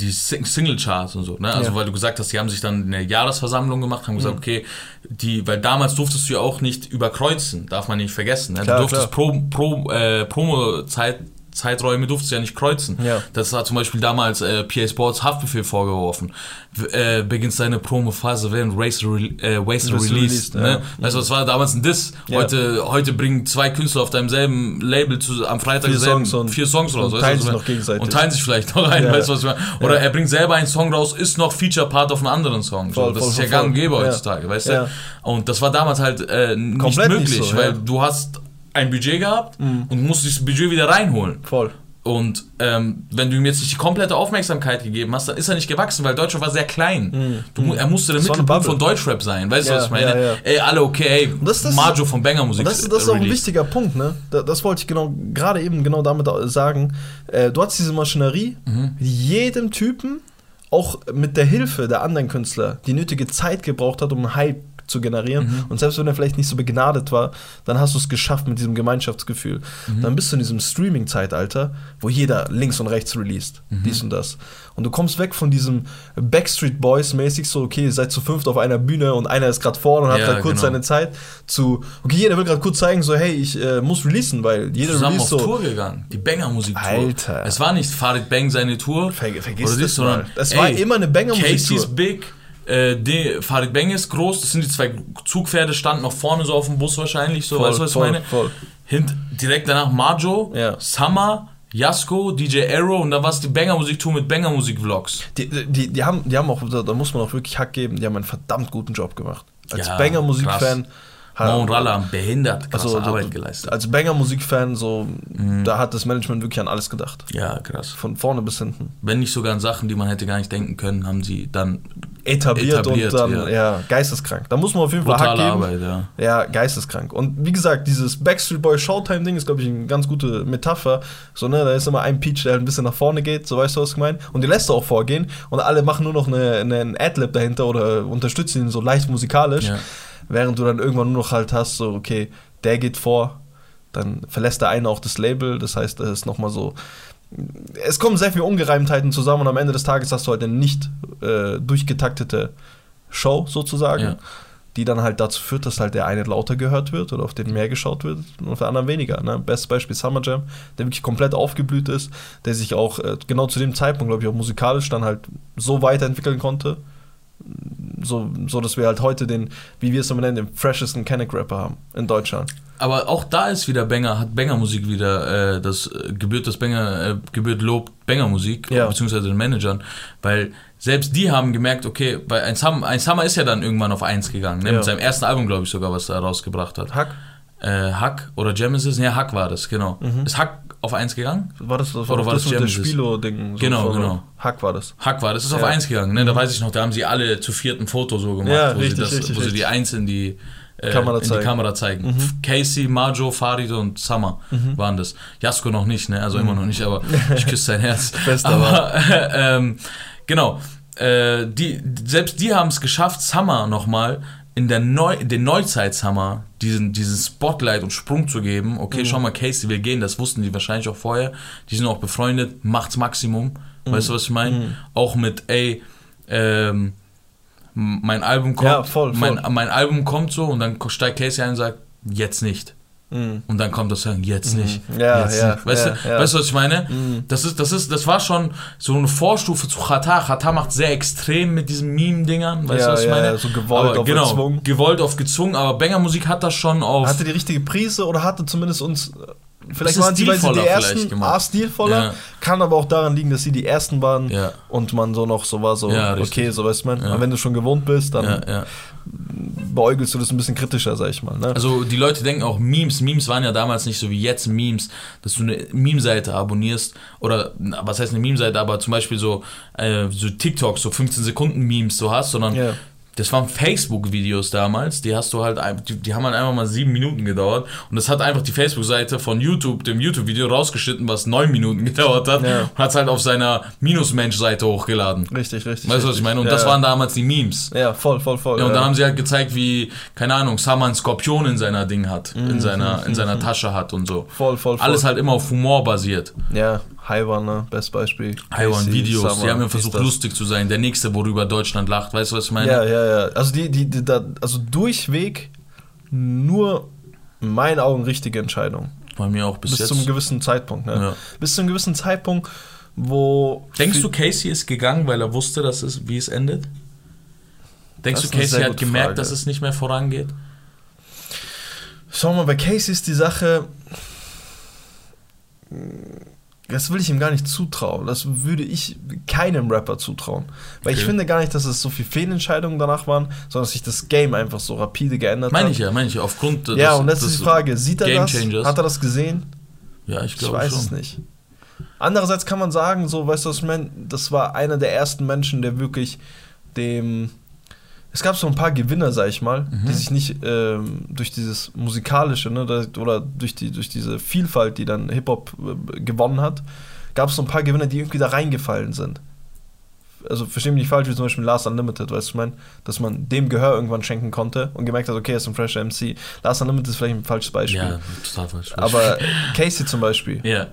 die Sing Single-Charts und so, ne? Also, Ja. weil du gesagt hast, die haben sich dann eine Jahresversammlung gemacht, haben gesagt, okay, die, weil damals durftest du ja auch nicht überkreuzen, darf man nicht vergessen. Ne? Klar, du durftest pro, pro, äh, Promo-Zeit Zeiträume durftest du ja nicht kreuzen. Ja. Das hat zum Beispiel damals äh, PA Sports Haftbefehl vorgeworfen. Äh, beginnt deine Promo-Phase, während Race re äh, Waste released. released, ne? ja. Weißt du, das war damals ein Diss. Ja. Heute, heute bringen zwei Künstler auf deinem selben Label zu, am Freitag Vier selben, Songs und- vier Songs raus. und weißt du, teilen sich ich noch gegenseitig. Und teilen sich vielleicht noch ein, Ja. weißt du, was ich meine? Oder er bringt selber einen Song raus, ist noch Feature-Part auf einem anderen Song. Voll, so. Das voll, ist ja gang und gäbe heutzutage, weißt Ja. du? Und das war damals halt äh, nicht Komplett nicht möglich, so, weil du hast ein Budget gehabt und musst dieses Budget wieder reinholen. Voll. Und ähm, wenn du ihm jetzt nicht die komplette Aufmerksamkeit gegeben hast, dann ist er nicht gewachsen, weil Deutschrap war sehr klein. Du, mu- er musste der Mhm. Das Mittelpunkt von Deutschrap sein. Weißt du, was ich meine? ja, ja. Ey, alle okay, ey, das- das- Majo von Banger Musik. Das, ist- das ist auch ein wichtiger Punkt, ne? Da- Das wollte ich genau gerade eben genau damit sagen. Äh, du hast diese Maschinerie, Mhm. die jedem Typen auch mit der Hilfe der anderen Künstler die nötige Zeit gebraucht hat, um einen Hype zu generieren. Mhm. Und selbst wenn er vielleicht nicht so begnadet war, dann hast du es geschafft mit diesem Gemeinschaftsgefühl. Mhm. Dann bist du in diesem Streaming-Zeitalter, wo jeder links und rechts released, Mhm. dies und das. Und du kommst weg von diesem Backstreet Boys-mäßig, so, okay, ihr seid zu fünft auf einer Bühne und einer ist gerade vorne und hat Ja, gerade kurz genau. seine Zeit, zu, okay, jeder will gerade kurz zeigen, so, hey, ich äh, muss releasen, weil jeder zusammen auf release so. Tour gegangen. Die Banger Musik Tour. Alter. Es war nicht Farid Bang seine Tour. Ver vergiss oder das das, sondern. Es war immer eine Banger-Musik-Tour. Casey's Big. Äh, die, Farid Bang ist groß, das sind die zwei Zugpferde, standen noch vorne so auf dem Bus wahrscheinlich, so, Voll, weißt du, was voll, ich meine? voll. Hint, direkt danach Majo, Ja. Summer, Jasko, DJ Arrow und dann war es die Banger-Musik-Tour mit Banger-Musik-Vlogs. Die, die, die, haben, die haben auch, da, da muss man auch wirklich Hack geben, die haben einen verdammt guten Job gemacht. Als Ja, Banger-Musik-Fan Mo und Ralla haben behindert krasse Also, Arbeit geleistet. als Banger-Musik-Fan, so, da hat das Management wirklich an alles gedacht. Ja, krass. Von vorne bis hinten. Wenn nicht sogar an Sachen, die man hätte gar nicht denken können, haben sie dann Etabliert, Etabliert, und dann, ja. ja. geisteskrank. Da muss man auf jeden Fall Hack geben. Arbeit, ja. Ja, geisteskrank. Und wie gesagt, dieses Backstreet Boy Showtime-Ding ist, glaube ich, eine ganz gute Metapher. So, ne, da ist immer ein Peach, der halt ein bisschen nach vorne geht, so weißt du, was ich meine? Und die lässt er auch vorgehen und alle machen nur noch eine, eine, einen Adlib dahinter oder unterstützen ihn so leicht musikalisch. Ja. Während du dann irgendwann nur noch halt hast, so, okay, der geht vor, dann verlässt der eine auch das Label, das heißt, das ist nochmal so. Es kommen sehr viele Ungereimtheiten zusammen und am Ende des Tages hast du halt eine nicht äh, durchgetaktete Show sozusagen, Ja. die dann halt dazu führt, dass halt der eine lauter gehört wird oder auf den mehr geschaut wird und auf den anderen weniger. Ne? Bestes Beispiel Summer Jam, der wirklich komplett aufgeblüht ist, der sich auch äh, genau zu dem Zeitpunkt, glaube ich, auch musikalisch dann halt so weiterentwickeln konnte, so, so dass wir halt heute den, wie wir es immer nennen, den freshesten Kenneck Rapper haben in Deutschland. Aber auch da ist wieder Banger, hat Banger-Musik wieder, äh, das äh, gebührt das Banger, äh, gebührt Lob Banger-Musik, Ja. beziehungsweise den Managern, weil selbst die haben gemerkt, okay, weil ein Summer, ein Summer ist ja dann irgendwann auf 1 gegangen, ne? Ja. mit seinem ersten Album, glaube ich sogar, was er rausgebracht hat. Hack, Äh, Hack oder Genesis, ja, Hack war das, genau. Ist Hack auf 1 gegangen? war das, das Oder war das das mit Genesis? Spilo-Ding? So Genau, genau. Hack war das. Hack war, das ist auf Ja. 1 gegangen, ne? Da weiß ich noch, da haben sie alle zu vierten Foto so gemacht, Ja, wo, richtig, sie, das, richtig, wo sie richtig. die 1 in die äh, Kamera in die zeigen. Kamera zeigen. Casey, Majo, Farid und Summer waren das. Jasko noch nicht, ne? Also immer noch nicht, aber ich küsse sein Herz. Bester aber ähm, genau, äh, die, selbst die haben es geschafft, Summer nochmal in der Neu den Neuzeit-Summer diesen, diesen Spotlight und Sprung zu geben. Okay, schau mal, Casey will gehen, das wussten die wahrscheinlich auch vorher. Die sind auch befreundet, macht's Maximum. Weißt du, was ich meine? Auch mit, ey, ähm, mein Album kommt, Ja, voll, voll. Mein, mein Album kommt so und dann steigt Casey ein und sagt, jetzt nicht. Mhm. Und dann kommt das Sagen, jetzt nicht. Ja, jetzt ja, nicht. Weißt, ja, du, ja. weißt du, was ich meine? Das, ist, das, ist, das war schon so eine Vorstufe zu Chata. Chata macht sehr extrem mit diesen Meme-Dingern. Weißt Ja, du, was ich ja, meine? so gewollt aber, auf genau, gezwungen. Gewollt auf gezwungen, aber Banger-Musik hat das schon auf. Hatte die richtige Prise oder hatte zumindest uns. Vielleicht waren sie, weil sie die stilvoller ersten. A, stilvoller, Ja. kann aber auch daran liegen, dass sie die ersten waren und man so noch so war, so, okay, so weißt. Ja. Aber wenn du schon gewohnt bist, dann. Beäugelst du das ein bisschen kritischer, sag ich mal. Ne? Also die Leute denken auch Memes. Memes waren ja damals nicht so wie jetzt Memes, dass du eine Meme-Seite abonnierst oder was heißt eine Meme-Seite, aber zum Beispiel so, äh, so TikTok, so 15 Sekunden Memes so hast, sondern Ja. Das waren Facebook-Videos damals, die hast du halt, die, die haben halt einfach mal sieben Minuten gedauert und das hat einfach die Facebook-Seite von YouTube, dem YouTube-Video rausgeschnitten, was neun Minuten gedauert hat Ja. und hat es halt auf seiner Minus-Mensch-Seite hochgeladen. Richtig, richtig. Weißt du, was ich meine? Und ja, das waren damals die Memes. Ja, voll, voll, voll. Ja, und dann haben sie halt gezeigt, wie, keine Ahnung, Sama einen Skorpion in seiner Ding hat, in seiner, in seiner Tasche hat und so. voll, voll, voll. Alles halt immer auf Humor basiert. Ja, Haiwan, ne? Best Beispiel. Casey, Videos, Summer, die haben ja versucht lustig zu sein. Der nächste, worüber Deutschland lacht, weißt du, was ich meine? Ja, ja, ja. Also die, die, die da, also durchweg nur in meinen Augen richtige Entscheidung. Bei mir auch bis, Bis, jetzt. zum gewissen Zeitpunkt, ne? Ja. Bis zu einem gewissen Zeitpunkt, wo. Denkst du, Casey ist gegangen, weil er wusste, dass es, wie es endet? Denkst Das du, Casey hat gemerkt, Frage. dass es nicht mehr vorangeht? Schau mal, bei Casey ist die Sache. Das will ich ihm gar nicht zutrauen. Das würde ich keinem Rapper zutrauen. Weil ich Okay. finde gar nicht, dass es so viele Fehlentscheidungen danach waren, sondern dass sich das Game einfach so rapide geändert Meine hat. ich ja, meine ich ja. Aufgrund Ja, des- und das des ist die Frage: Sieht er das? Hat er das gesehen? Ja, ich Ich glaube weiß schon. es nicht. Andererseits kann man sagen, so, weißt du, was ich meine? Das war einer der ersten Menschen, der wirklich dem. Es gab so ein paar Gewinner, sag ich mal, Mhm. die sich nicht ähm, durch dieses musikalische ne, oder durch, die, durch diese Vielfalt, die dann Hip-Hop äh, gewonnen hat, gab es so ein paar Gewinner, die irgendwie da reingefallen sind. Also verstehe mich nicht falsch, wie zum Beispiel Last Unlimited, weißt du, ich meine, dass man dem Gehör irgendwann schenken konnte und gemerkt hat, okay, er ist ein fresher MC. Last Unlimited ist vielleicht ein falsches Beispiel. Ja, total falsch. Aber Casey zum Beispiel. Ja,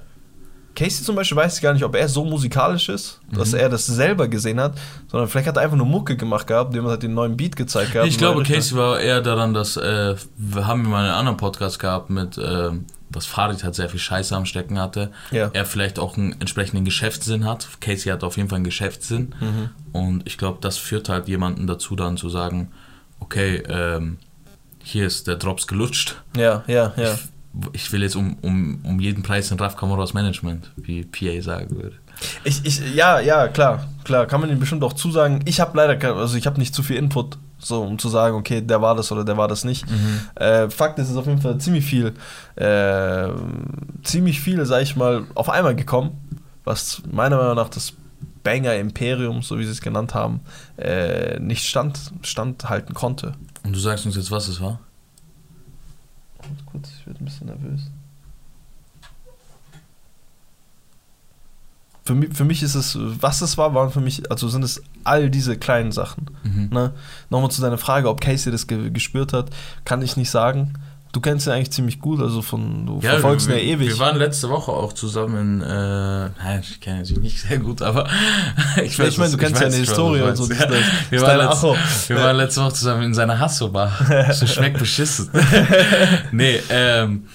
Casey zum Beispiel weiß ich gar nicht, ob er so musikalisch ist, dass Mhm. er das selber gesehen hat, sondern vielleicht hat er einfach nur Mucke gemacht gehabt, dem hat den neuen Beat gezeigt gehabt. ich glaube, Richter. Casey war eher daran, dass äh, wir haben mal einen anderen Podcast gehabt mit, äh, dass Farid halt sehr viel Scheiße am Stecken hatte. Ja. Er vielleicht auch einen entsprechenden Geschäftssinn hat. Casey hat auf jeden Fall einen Geschäftssinn. Mhm. Und ich glaube, das führt halt jemanden dazu, dann zu sagen, okay, ähm, hier ist der Drops gelutscht. Ja, ja, ja. Ich will jetzt um, um, um jeden Preis in Raf Kamoras Management, wie PA sagen würde. Ich, ich, ja, ja, klar, klar, kann man ihm bestimmt auch zusagen. Ich habe leider, also ich habe nicht zu viel Input, so um zu sagen, okay, der war das oder der war das nicht. Mhm. Äh, Fakt ist, es ist auf jeden Fall ziemlich viel, äh, ziemlich viel, sag ich mal, auf einmal gekommen, was meiner Meinung nach das Banger Imperium, so wie sie es genannt haben, äh, nicht stand, standhalten konnte. Und du sagst uns jetzt, was es war? Kurz, ich werde ein bisschen nervös. Für mich, für mich ist es, was es war, waren für mich, also sind es all diese kleinen Sachen. Mhm. Ne? Nochmal zu deiner Frage, ob Casey das ge gespürt hat, kann ich nicht sagen. Du kennst ihn eigentlich ziemlich gut, also von, du verfolgst ihn ja ewig. Wir waren letzte Woche auch zusammen, äh, nein, ich kenne ihn nicht sehr gut, aber ich Ja, ich meine, du kennst ja weiß, eine weiß, Historie und so. Das, Ja. Wir, waren letzt, wir waren letzte Woche zusammen in seiner Hasso-Bar. So schmeckt beschissen. nee, ähm,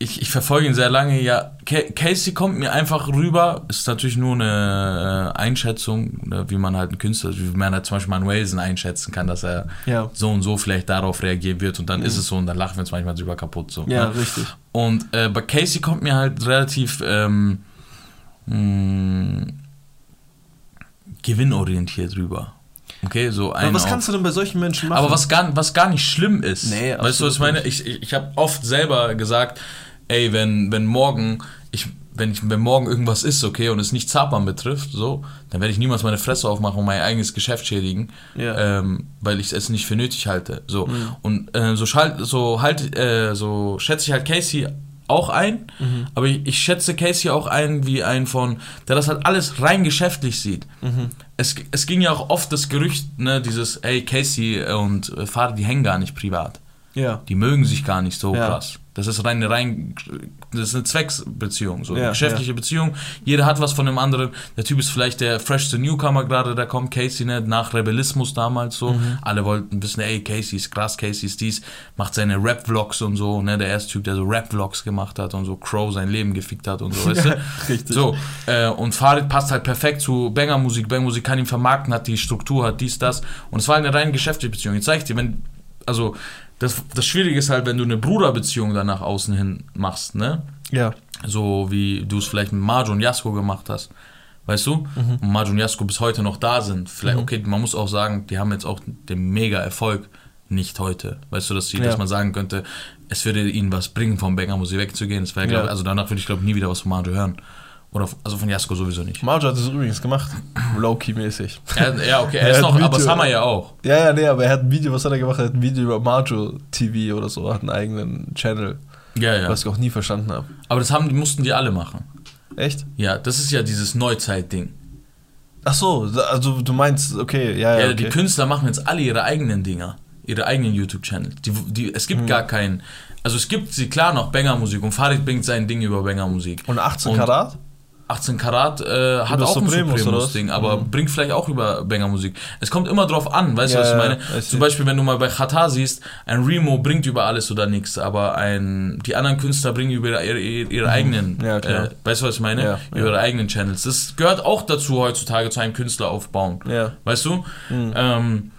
ich, ich verfolge ihn sehr lange. Ja, Ca- Casey kommt mir einfach rüber. Ist natürlich nur eine äh, Einschätzung, ne, wie man halt einen Künstler, wie man halt zum Beispiel Wazen einschätzen kann, dass er Ja. so und so vielleicht darauf reagieren wird und dann ist es so und dann lachen wir uns manchmal drüber kaputt. So, Ja, ne? richtig. Und äh, bei Casey kommt mir halt relativ ähm, mh, gewinnorientiert rüber. Okay, so ein. Aber was kannst du denn bei solchen Menschen machen? aber was gar, was gar nicht schlimm ist. Nee, weißt du, was ich meine? Ich, ich, ich habe oft selber gesagt, ey, wenn, wenn morgen, ich, wenn, ich, wenn morgen irgendwas ist, okay, und es nicht Zapan betrifft, so, dann werde ich niemals meine Fresse aufmachen und mein eigenes Geschäft schädigen, Ja. ähm, weil ich es nicht für nötig halte. So. Und äh, so, schalt, so, halt, äh, so schätze ich halt Casey auch ein, aber ich, ich schätze Casey auch ein wie ein von, der das halt alles rein geschäftlich sieht. Es, es ging ja auch oft das Gerücht, ne, dieses, ey, Casey und Fahrer, die hängen gar nicht privat. ja. Die mögen sich gar nicht so Ja. krass. Das ist rein, rein, das ist eine Zwecksbeziehung, so eine Ja, geschäftliche Beziehung. Jeder hat was von dem anderen. Der Typ ist vielleicht der freshste Newcomer gerade, der kommt, Casey, ne, nach Rebellismus damals so. Mhm. Alle wollten wissen, ey, Casey ist krass, Casey ist dies, macht seine Rap-Vlogs und so, ne, der erste Typ, der so Rap-Vlogs gemacht hat und so Crow sein Leben gefickt hat und so, weißt du? richtig. So, äh, und Farid passt halt perfekt zu Banger-Musik. Banger-Musik kann ihn vermarkten, hat die Struktur, hat dies, das. Und es war eine rein geschäftliche Beziehung. Jetzt sag ich dir, wenn, also, das, das Schwierige ist halt, wenn du eine Bruderbeziehung dann nach außen hin machst, ne? Ja. So wie du es vielleicht mit Marjo und Jasko gemacht hast. Weißt du? Und Marjo und Jasko bis heute noch da sind. Vielleicht, okay, man muss auch sagen, die haben jetzt auch den Mega-Erfolg nicht heute. Weißt du, dass, die, Ja. dass man sagen könnte, es würde ihnen was bringen, vom Banger-Musik wegzugehen. Das wäre, Ja. also danach würde ich, glaube nie wieder was von Marjo hören. Oder, also von Jasko sowieso nicht. Marjo hat es übrigens gemacht. Low-key-mäßig. Ja, okay, er Er ist noch, aber Video- Summer ja auch. Ja, ja, nee, aber er hat ein Video, was hat er gemacht? Er hat ein Video über Marjo TV oder so, hat einen eigenen Channel, Ja, ja. was ich auch nie verstanden habe. Aber das haben, mussten die alle machen. Echt? Ja, das ist ja dieses Neuzeit-Ding. Ach so, also du meinst, okay, ja, ja. Ja, okay. die Künstler machen jetzt alle ihre eigenen Dinger, ihre eigenen YouTube-Channel. Die, die, es gibt gar keinen. Also es gibt sie klar noch Banger-Musik und Farid bringt sein Ding über Banger-Musik. Und 18 Und- Karat? 18 Karat äh, hat auch ein? Supremus-Ding, aber Mhm. bringt vielleicht auch über Banger-Musik. Es kommt immer drauf an, weißt Ja, du, was ich ja, meine? I see. Zum Beispiel, wenn du mal bei Chata siehst, ein Remo bringt über alles oder nichts, aber ein, die anderen Künstler bringen über ihre, ihre, ihre eigenen, Mhm. Ja, klar. äh, weißt du, was ich meine? Ja, über ja. ihre eigenen Channels. Das gehört auch dazu heutzutage zu einem Künstler aufbauen. Ja. Weißt du? Mhm. Ähm,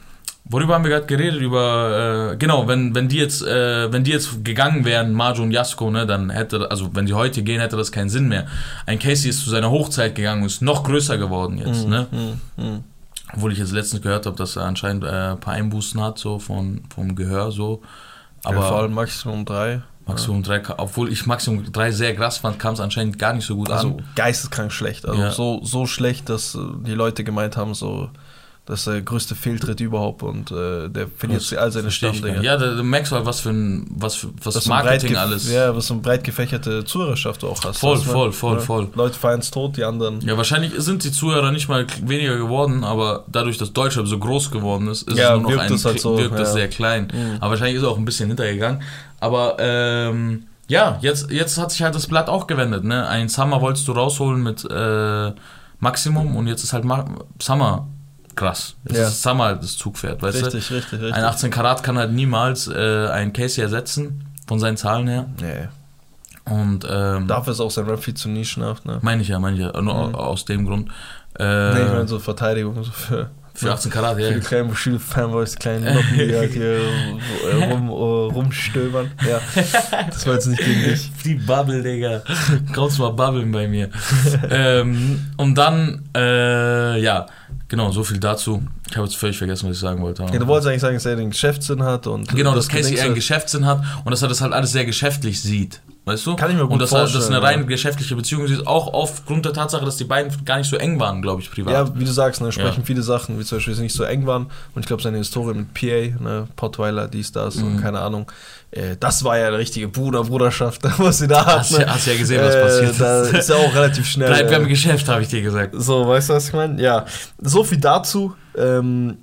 worüber haben wir gerade geredet? Über, äh, genau, wenn, wenn die jetzt, äh, wenn die jetzt gegangen wären, Marjo und Jasko, ne, dann hätte, also wenn die heute gehen, hätte das keinen Sinn mehr. Ein Casey ist zu seiner Hochzeit gegangen und ist noch größer geworden jetzt, ne? Mhm. Mhm. Obwohl ich jetzt letztens gehört habe, dass er anscheinend äh, ein paar Einbußen hat, so von, vom Gehör, so. Aber ja, vor allem Maximum 3. Maximum 3, obwohl ich Maximum 3 sehr krass fand, kam es anscheinend gar nicht so gut Also an. geisteskrank schlecht. Also Ja. so, so schlecht, dass äh, die Leute gemeint haben, so das ist der größte Fehltritt überhaupt und äh, der verliert Das all seine Stammdinge. nicht. Ja, da, da merkst du halt, was für ein, was, für, was ein Marketing alles. Ja, was so eine breit gefächerte Zuhörerschaft du auch hast. Voll, du? voll, voll, Ja. voll. Leute feiern es tot, die anderen. Ja, wahrscheinlich sind die Zuhörer nicht mal weniger geworden, aber dadurch, dass Deutschrap so groß geworden ist, ist Ja, es nur noch wirkt ein, es halt so, wirkt das ja. sehr klein. Mhm. Aber wahrscheinlich ist er auch ein bisschen hintergegangen. Aber ähm, ja, jetzt, jetzt hat sich halt das Blatt auch gewendet. Ne? Ein Summer wolltest du rausholen mit äh, Maximum und jetzt ist halt Ma Summer krass. Jetzt Ja. ist Summer das Zugpferd, weißt Richtig, richtig, du? richtig. Ein 18 Karat kann halt niemals äh, einen Casey ersetzen, von seinen Zahlen her. Nee. Und ähm, Dafür ist auch sein Rap viel zu nischenhaft, ne? meine ich ja, meine ich ja, nur Mhm. aus dem Grund. Äh, nee, ich meine so Verteidigung so für Für 18 Karat, ja. Für die kleinen Schul-Fanboys, die kleinen Locken, die halt hier äh, rum, äh, rumstöbern. Ja, das war jetzt nicht gegen dich. Die Bubble, Digga. Kaufst mal Bubbeln bei mir. ähm, und dann, äh, ja, genau, so viel dazu. Ich habe jetzt völlig vergessen, was ich sagen wollte. Ja, du wolltest eigentlich sagen, dass er den Geschäftssinn hat und. Genau, dass Casey eher einen. Geschäftssinn hat und dass er das halt alles sehr geschäftlich sieht. Weißt du? Kann ich mir gut Und dass er das vorstellen, eine rein ja. geschäftliche Beziehung ist, auch aufgrund der Tatsache, dass die beiden gar nicht so eng waren, glaube ich, privat. Ja, wie du sagst, ne, sprechen Ja. viele Sachen, wie zum Beispiel, dass sie nicht so eng waren. Und ich glaube, seine Historie mit PA, ne, Pottweiler, dies, das Mhm. und keine Ahnung. Äh, das war ja eine richtige Bruder-Bruderschaft, was sie da hat. Hast ja- hast ja gesehen, was äh, passiert ist. Da ist ja auch relativ schnell. Bleib äh, beim Geschäft, habe ich dir gesagt. So, weißt du, was ich meine? Ja, so viel dazu. Ähm,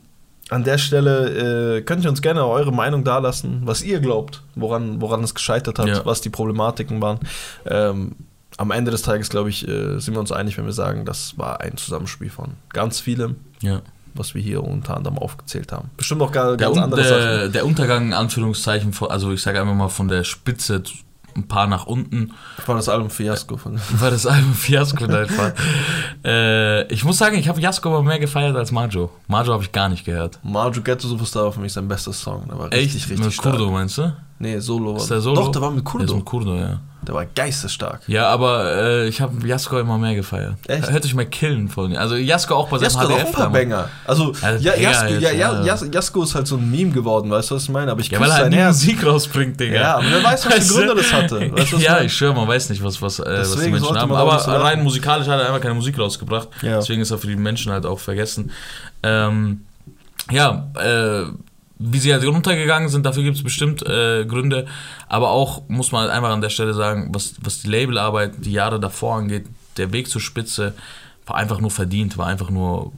an der Stelle äh, könnt ihr uns gerne eure Meinung dalassen, was ihr glaubt, woran, woran es gescheitert hat, Ja. was die Problematiken waren. Ähm, am Ende des Tages, glaube ich, äh, sind wir uns einig, wenn wir sagen, das war ein Zusammenspiel von ganz vielem, Ja. Was wir hier unter anderem aufgezählt haben. Bestimmt auch Der, ganz Un andere Sachen. der, der Untergang, in Anführungszeichen, von, also ich sage einfach mal von der Spitze ein paar nach unten, War das Album Fiasco von. war das Album Fiasco einfach. äh, ich muss sagen, ich habe Jasko aber mehr gefeiert als Majo. Majo habe ich gar nicht gehört. Marjo Ghetto Superstar war für mich sein bester Song. Der war Echt? richtig, richtig mit stark. Kurdo meinst du? Nee, Solo war. Ist der Solo? Doch, der war mit Der ist Kurdo. mit Kurdo, ja. Der war geistesstark. Ja, aber äh, ich habe Jasko immer mehr gefeiert. Echt? Hört euch mal killen von Also Jasko auch bei seinem Jasko hat auch ein HDF paar. Banger. Also, Also ja, Jasko, jetzt, ja, ja, ja. Jas- Jasko ist halt so ein Meme geworden, weißt du, was ich meine? Aber ich Ja, weil er halt nie. Musik rausbringt, Digga. Ja, aber wer weiß, was Weißt für? Gründe das hatte. Weißt du, ich ja, ich schwöre, man weiß nicht, was, was, äh, was die Menschen haben. Aber rein musikalisch hat er einfach keine Musik rausgebracht. Ja. Deswegen ist er für die Menschen halt auch vergessen. Ähm, ja, äh, wie sie halt runtergegangen sind, dafür gibt es bestimmt äh, Gründe. Aber auch, muss man halt einfach an der Stelle sagen, was, was die Labelarbeit die Jahre davor angeht, der Weg zur Spitze war einfach nur verdient, war einfach nur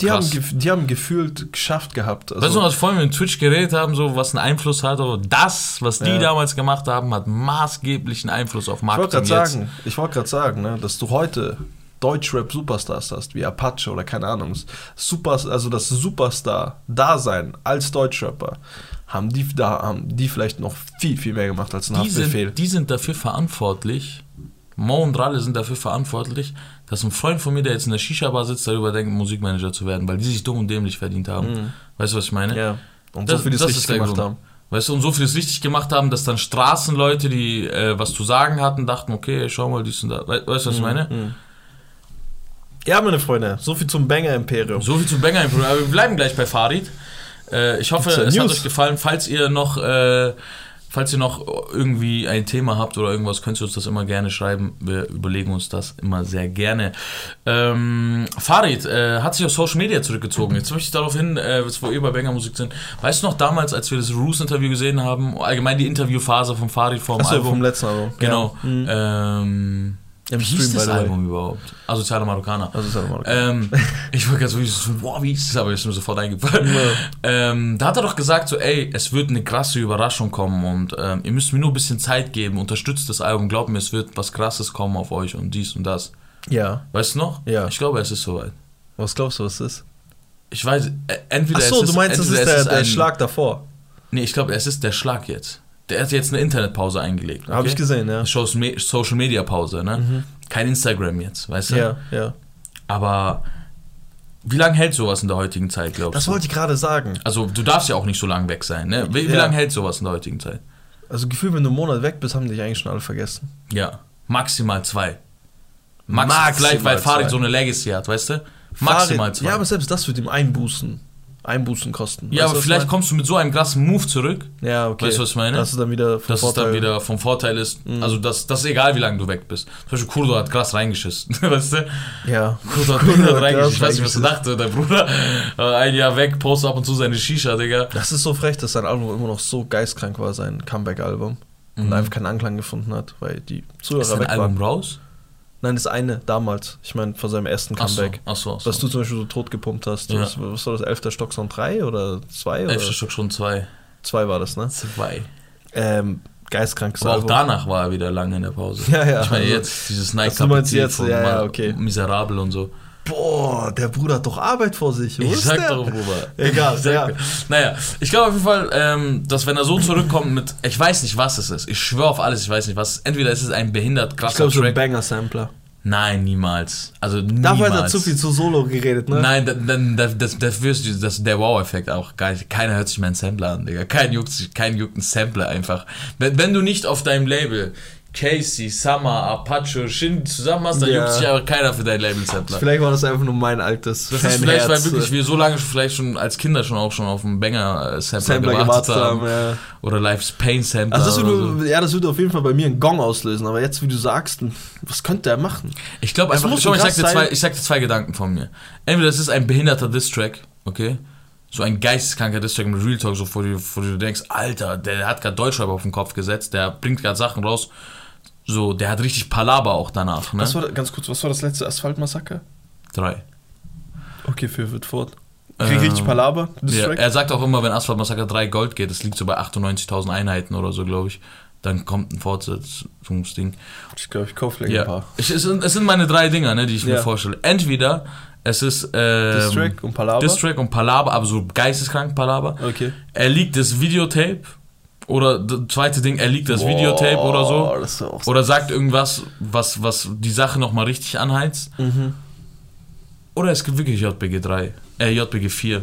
Die haben, krass. die haben gefühlt geschafft gehabt. Also, weißt du, was vorhin mit Twitch geredet haben, so was einen Einfluss hat, aber das, was die Ja. damals gemacht haben, hat maßgeblichen Einfluss auf ich wollte Marketing gerade sagen, ich wollte gerade sagen, ne, dass du heute Deutschrap-Superstars hast, wie Apache oder keine Ahnung, Super, also das Superstar-Dasein als Deutschrapper, haben die, da, haben die vielleicht noch viel, viel mehr gemacht als ein die Haftbefehl. sind, die sind dafür verantwortlich, Mo und Ralle sind dafür verantwortlich, dass ein Freund von mir, der jetzt in der Shisha-Bar sitzt, darüber denkt, Musikmanager zu werden, weil die sich dumm und dämlich verdient haben. Weißt du, was ich meine? Mhm. ja. Und Das- so viel das richtig ist der gemacht Grund. haben. Weißt du, und so vieles richtig gemacht haben, dass dann Straßenleute, die äh, was zu sagen hatten, dachten, okay, schau mal, dies und da. We weißt du, was ich meine? Mhm. Ja, meine Freunde, so viel zum Banger-Imperium. So viel zu Banger Impro. Aber wir bleiben gleich bei Farid. Äh, ich hoffe, es hat News? euch gefallen. Falls ihr noch, äh, falls ihr noch irgendwie ein Thema habt oder irgendwas, könnt ihr uns das immer gerne schreiben. Wir überlegen uns das immer sehr gerne. Ähm, Farid äh, hat sich auf Social Media zurückgezogen. Jetzt möchte ich darauf hin, äh, jetzt wo ihr bei Banger Musik sind. Weißt du noch damals, als wir das Roos-Interview gesehen haben, allgemein die Interviewphase von Farid vom Achso, Album? vom letzten Album. Genau. Ja. Mhm. Ähm, Im wie Stream, hieß das. Album überhaupt? Asoziale Marokkaner. Also ist ja normal. Ähm, ich wollte ganz wirklich so, wow, wie ist das? Aber ist mir sofort eingefallen. Ähm, da hat er doch gesagt, so, ey, es wird eine krasse Überraschung kommen und ähm, ihr müsst mir nur ein bisschen Zeit geben, unterstützt das Album, glaubt mir, es wird was Krasses kommen auf euch und dies und das. ja. Weißt du noch? Ja. Ich glaube, es ist soweit. Was glaubst du, was das ist? Ich weiß, äh, entweder Achso, es ist, du meinst, entweder ist es der, der ein- Schlag davor. Nee, ich glaube, es ist der Schlag jetzt. Der hat jetzt eine Internetpause eingelegt. Habe ich gesehen, ja. Social Me- Social Media Pause, ne? Kein Instagram jetzt, weißt du? Ja, ja. Aber wie lange hält sowas in der heutigen Zeit, glaubst Das du? wollte ich gerade sagen. Also du darfst ja auch nicht so lange weg sein, ne? Wie, wie Ja. lange hält sowas in der heutigen Zeit? Also Gefühl, wenn du einen Monat weg bist, haben dich eigentlich schon alle vergessen. Ja, maximal zwei. Max Maximal vielleicht, weil Farid so eine Legacy hat, weißt du? Maximal Farid- zwei. Ja, aber selbst das wird ihm Einbußen. Einbußen kosten. Ja, Weißt aber vielleicht ich kommst du mit so einem krassen Move zurück? Ja, okay. Weißt du, was ich meine? Das ist dann wieder vom dass es Vorteil. Mhm. dann wieder vom Vorteil ist. Also, das, das ist egal, wie lange du weg bist. Zum Beispiel Kurdo hat krass reingeschissen, weißt du? Ja. Kurdo hat Kurdo hat reingeschissen. Ich weiß nicht, was du dachte, dein Bruder. äh, Ein Jahr weg, postet ab und zu seine Shisha, Digga. Das ist so frech, dass sein Album immer noch so geistkrank war, sein Comeback-Album. Und einfach keinen Anklang gefunden hat, weil die Zuhörer Mhm. Ist weg Album waren. raus? Nein, das eine damals. Ich meine, von seinem ersten Ach so, Comeback. ach so, ach so. Was du zum Beispiel so tot gepumpt hast. Ja. Was, was war das? Elfter Stock Sound 3 oder 2? Oder Elfter Stück schon zwei. 2 war das, ne? Zwei. Ähm, geistkrankes Aber auch danach war er wieder lange in der Pause. Ja, ja, Ich meine also- jetzt dieses Nike Kapazität jetzt, ja, ja, okay. Miserabel und so. Boah, der Bruder hat doch Arbeit vor sich. Wo Ich ist sag der? doch, Bruder. Egal, Ich sag ja. Naja, ich glaube auf jeden Fall, ähm, dass wenn er so zurückkommt mit, ich weiß nicht, was es ist. Ich schwöre auf alles, ich weiß nicht was. Entweder ist es ein behindert Ich krasser glaube, so ein. Banger-Sampler. Nein, niemals. Also niemals. Dafür hat er zu viel zu Solo geredet, ne? Nein, dann, dann das, das, das wirst du, das, der Wow-Effekt auch gar nicht. Keiner hört sich meinen Sampler an, Digga. Kein juckt, sich- kein juckt einen Sampler einfach. Wenn, wenn du nicht auf deinem Label Casey, Summer, Apache, Shin zusammen hast, dann Ja. juckt sich aber keiner für dein Label-Sampler. Vielleicht war das einfach nur mein altes Das ist vielleicht, weil Fanherz, wirklich äh, wir so lange vielleicht schon als Kinder schon auch schon auf einen Banger-Sampler Sampler gewartet, gewartet haben. haben. Ja. Oder Life's Pain-Sampler. Also das würde, so. ja, das würde auf jeden Fall bei mir einen Gong auslösen. Aber jetzt, wie du sagst, was könnte er machen? Ich glaube einfach, muss ich so sag, dir zwei, ich sag dir zwei Gedanken von mir. Entweder das ist ein behinderter Distrack, okay? So ein geisteskranker Distrack mit Real Talk, so wo du, wo du denkst, Alter, der hat gerade Deutschrap auf den Kopf gesetzt, der bringt gerade Sachen raus. So, der hat richtig Palaber auch danach, ne? Was war, ganz kurz, was war das letzte Asphaltmassaker? Drei. Okay, für wird fort. Krieg Ähm, richtig Palaber. Ja, er sagt auch immer, wenn Asphalt Massaker 3 Gold geht, das liegt so bei 98.000 Einheiten oder so, glaube ich, dann kommt ein Fortsetzungsding. ich glaube, ich kaufe gleich ein Ja. paar. Ich, es, sind, es sind meine drei Dinger, ne, die ich mir Ja. vorstelle. Entweder es ist ähm, Distrack und Palaber. Distrack und Palaber, aber so geisteskrank Palaber. Okay. Er liegt das Videotape oder das zweite Ding, er liegt das Boah, Videotape oder so. Das auch Oder sagt irgendwas, was, was die Sache nochmal richtig anheizt. Mhm. Oder es gibt wirklich JBG 3, äh, JBG 4.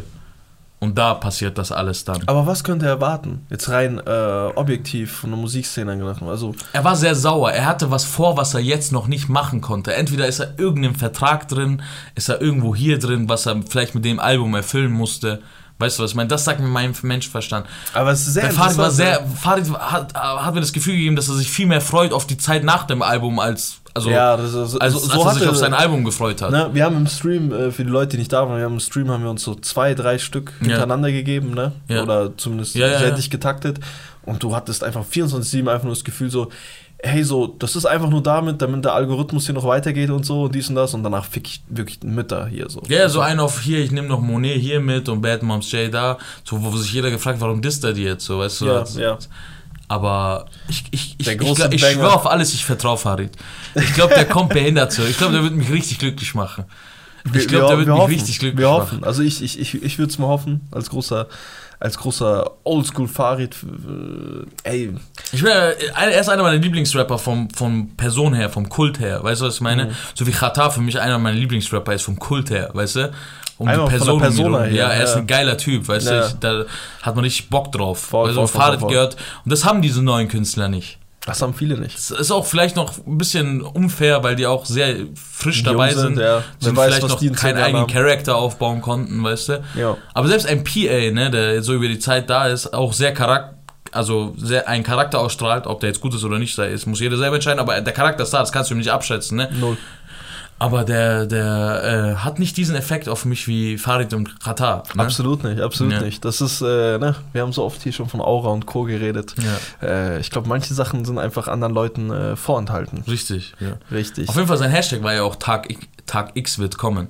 Und da passiert das alles dann. Aber was könnte er erwarten? Jetzt rein äh, objektiv von der Musikszene angedacht. Also, Er war sehr sauer. Er hatte was vor, was er jetzt noch nicht machen konnte. Entweder ist er irgendeinem Vertrag drin, ist er irgendwo hier drin, was er vielleicht mit dem Album erfüllen musste. Weißt du, was ich meine? Das sagt mir mein Menschenverstand. aber es ist sehr Farid war sehr, Farid hat, hat mir das Gefühl gegeben, dass er sich viel mehr freut auf die Zeit nach dem Album als, also, ja, das ist, als, so, als er sich auf sein Album gefreut hat. Ne, wir haben im Stream, äh, für die Leute, die nicht da waren, wir haben im Stream haben wir uns so zwei, drei Stück Ja. hintereinander gegeben, ne? Ja. Oder zumindest Ja, ja, ja. getaktet. Und du hattest einfach 24-7 einfach nur das Gefühl so, hey, so, das ist einfach nur damit, damit der Algorithmus hier noch weitergeht und so und dies und das und danach fick ich wirklich Mütter hier so. Ja, so ein auf hier, ich nehme noch Monet hier mit und Bad Moms J da, so, wo sich jeder gefragt, warum disst er die jetzt so, weißt du? Ja, das- ja. Aber ich, ich, ich, ich, ich schwöre auf alles, ich vertraue Farid. Ich glaube, der kommt behindert zurück. Ich glaube, der wird mich richtig glücklich machen. Ich glaube, der wird mich hoffen, richtig glücklich Wir machen. hoffen. Also ich, ich, ich, ich würde es mal hoffen, als großer, als großer Oldschool-Farid. Äh, ey, Ich bin, äh, er ist einer meiner Lieblingsrapper vom, vom Person her, vom Kult her. Weißt du, was ich meine? Mhm. So wie Chata für mich einer meiner Lieblingsrapper ist vom Kult her, weißt du? Um der um ihn Persona her, Ja, er ist ja. ein geiler Typ, weißt Ja. du? Da hat man richtig Bock drauf. Voll, also voll, voll, Farid voll, voll. gehört. Und das haben diese neuen Künstler nicht. Das haben viele nicht. Das ist auch vielleicht noch ein bisschen unfair, weil die auch sehr frisch dabei sind, sind. ja. Sind weiß, vielleicht noch keinen eigenen. Charakter aufbauen konnten, weißt du? Ja. Aber selbst ein PA, ne, der so über die Zeit da ist, auch sehr Charakter, also sehr einen Charakter ausstrahlt, ob der jetzt gut ist oder nicht, das muss jeder selber entscheiden, aber der Charakter ist da, das kannst du ihm nicht abschätzen, ne? Null. Aber der, der äh, hat nicht diesen Effekt auf mich wie Farid und Qatar. Ne? Absolut nicht, absolut Ja. nicht. Das ist, äh, ne, wir haben so oft hier schon von Aura und Co. geredet. Ja, Äh, ich glaube, manche Sachen sind einfach anderen Leuten äh, vorenthalten. richtig. Ja. Richtig. Auf jeden Fall sein Hashtag war ja auch Tag, X- Tag X wird kommen.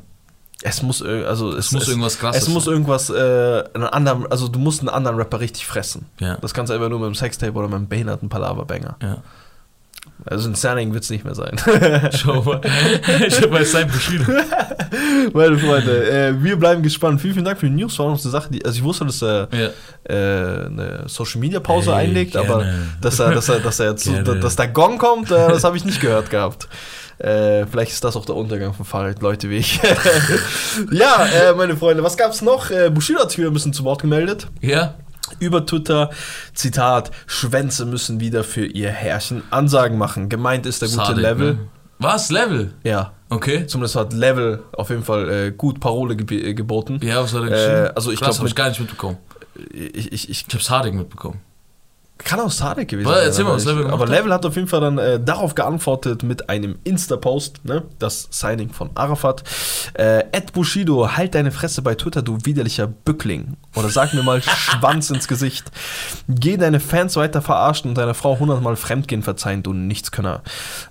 Es muss, also es, Es muss irgendwas krasses Es muss sein. irgendwas, äh, einen anderen, also du musst einen anderen Rapper richtig fressen. Ja. Das kannst du einfach nur mit dem Sextape oder mit einem behinderten Palaver-Banger. Ja. Also ein Standing wird es nicht mehr sein. Schau mal. Ich hab bei seinem Bushido. Meine Freunde, äh, wir bleiben gespannt. Vielen, vielen Dank für die News. War noch eine Sache, die, also ich wusste, dass er Ja. äh, eine Social Media Pause Hey, einlegt, gerne. aber dass er, dass er, dass er jetzt Gerne. dass der Gong kommt, äh, das habe ich nicht gehört gehabt. Äh, vielleicht ist das auch der Untergang von Fahrrad, Leute wie ich. ja, äh, meine Freunde, was gab's noch? Äh, Bushido hat sich wieder ein bisschen zu Wort gemeldet. Ja? Über Twitter, Zitat, Schwänze müssen wieder für ihr Herrchen Ansagen machen. Gemeint ist der gute Sadik, Level. Ne? Was? Level? Ja, Okay. zumindest hat Level auf jeden Fall äh, gut Parole geb äh, geboten. Ja, was hat er Äh, geschrieben? also ich Krass, glaub, hab ich gar nicht mitbekommen. Ich, ich, ich Ich hab's Harding mitbekommen. Kann auch Sadek gewesen Was? Erzähl mal, aber was Level gemacht Aber hat. Level hat auf jeden Fall dann äh, darauf geantwortet mit einem Insta-Post, ne? das Signing von Arafat. Äh, Ed Bushido, halt deine Fresse bei Twitter, du widerlicher Bückling. Oder sag mir mal Schwanz ins Gesicht. Geh deine Fans weiter verarschen und deiner Frau hundertmal Fremdgehen verzeihen, du Nichtskönner.